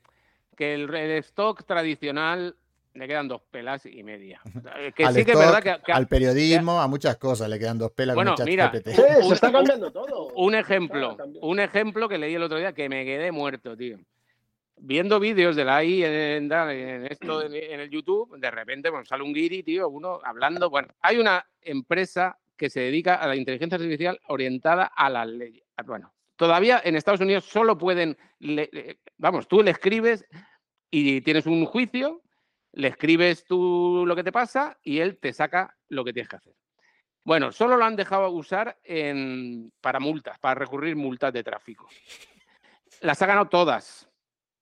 que el, el stock tradicional le quedan dos pelas y media. Eh, Que al sí que es verdad que, que- al periodismo, a muchas cosas le quedan dos pelas Bueno, con el mira. Sí, se está cambiando todo. un ejemplo, un ejemplo que leí el otro día que me quedé muerto, tío. Viendo vídeos de la AI en, esto en, el YouTube, de repente bueno, sale un guiri, tío, uno hablando. Bueno, hay una empresa que se dedica a la inteligencia artificial orientada a las leyes. Bueno, todavía en Estados Unidos solo pueden, le- vamos, tú le escribes y tienes un juicio, le escribes tú lo que te pasa y él te saca lo que tienes que hacer. Bueno, solo lo han dejado usar en, para multas, para recurrir multas de tráfico. Las ha ganado todas.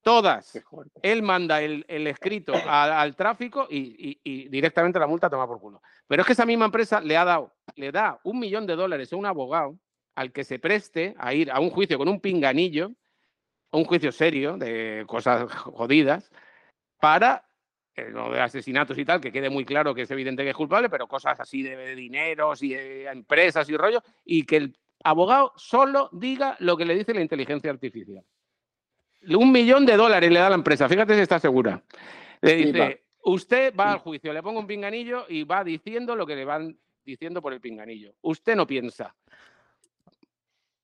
Todas. Él manda el, el escrito a- al tráfico y, y- y directamente la multa toma por culo. Pero es que esa misma empresa le ha dado, le da un millón de dólares a un abogado al que se preste a ir a un juicio con un pinganillo, a un juicio serio de cosas jodidas, para, eh, no de asesinatos y tal, que quede muy claro que es evidente que es culpable, pero cosas así de dineros y de empresas y rollo, y que el abogado solo diga lo que le dice la inteligencia artificial. Un millón de dólares le da la empresa, fíjate si está segura. Le dice, usted va al juicio, le pongo un pinganillo y va diciendo lo que le van diciendo por el pinganillo. Usted no piensa.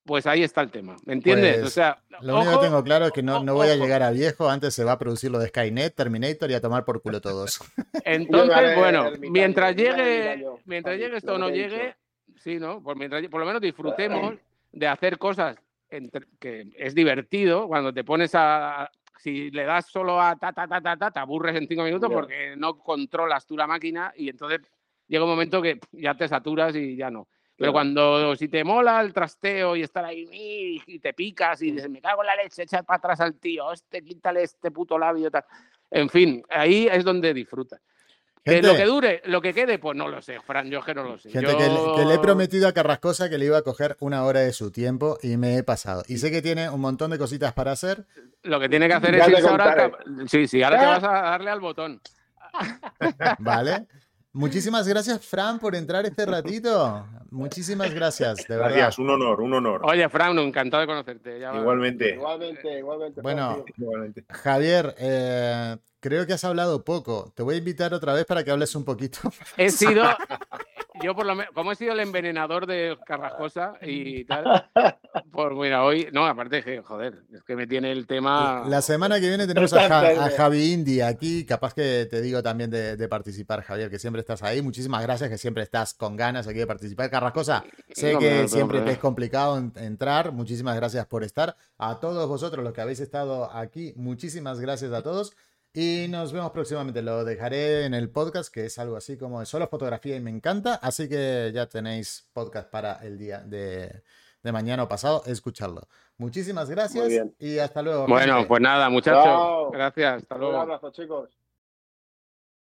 Pues ahí está el tema, ¿me entiendes? Pues, o sea, Lo único que tengo claro es que no, no voy a llegar a viejo, antes se va a producir lo de Skynet, Terminator y a tomar por culo todos. Entonces, bueno, mientras llegue, mientras llegue esto no llegue, sí, ¿no? Por, mientras, por lo menos disfrutemos de hacer cosas entre- que es divertido cuando te pones a. Si le das solo a ta, ta, ta, ta, ta, te aburres en cinco minutos Ya. porque no controlas tú la máquina y entonces llega un momento que ya te saturas y ya no. Pero cuando si te mola el trasteo y estar ahí y te picas Mm. y dices, me cago en la leche, echa para atrás al tío, este, quítale este puto labio, tal. En fin, ahí es donde disfrutas. Que Gente, lo que dure, lo que quede, pues no lo sé, Fran, yo que no lo sé. gente Yo- que, le, que le he prometido a Carrascosa que le iba a coger una hora de su tiempo y me he pasado. Y sé que tiene un montón de cositas para hacer. Lo que tiene que hacer Ya es irse ahora. Sí, sí, ahora te vas a darle al botón. ¿Vale? Muchísimas gracias, Fran, por entrar este ratito. Muchísimas gracias, de verdad. Gracias, un honor, un honor. Oye, Fran, encantado de conocerte. ya. Igualmente. Igualmente, igualmente. Bueno, igualmente. Javier, eh, creo que has hablado poco. Te voy a invitar otra vez para que hables un poquito. He sido. Yo, por lo menos, como he sido el envenenador de Carrascosa y tal, pues mira, hoy. No, aparte que, joder, es que me tiene el tema. La semana que viene tenemos a, Ja- a Javi Indy aquí. Capaz que te digo también de, de participar, Javier, que siempre estás ahí. Muchísimas gracias, que siempre estás con ganas aquí de participar. Carrascosa, sé No, que no, no, siempre te es complicado en- entrar. Muchísimas gracias por estar. A todos vosotros los que habéis estado aquí, muchísimas gracias a todos. Y nos vemos próximamente. Lo dejaré en el podcast, que es algo así como solo fotografía y me encanta. Así que ya tenéis podcast para el día de, de mañana o pasado, escucharlo. Muchísimas gracias y hasta luego. Bueno, gente. pues nada, muchachos. Gracias. Hasta Un luego. abrazo, chicos.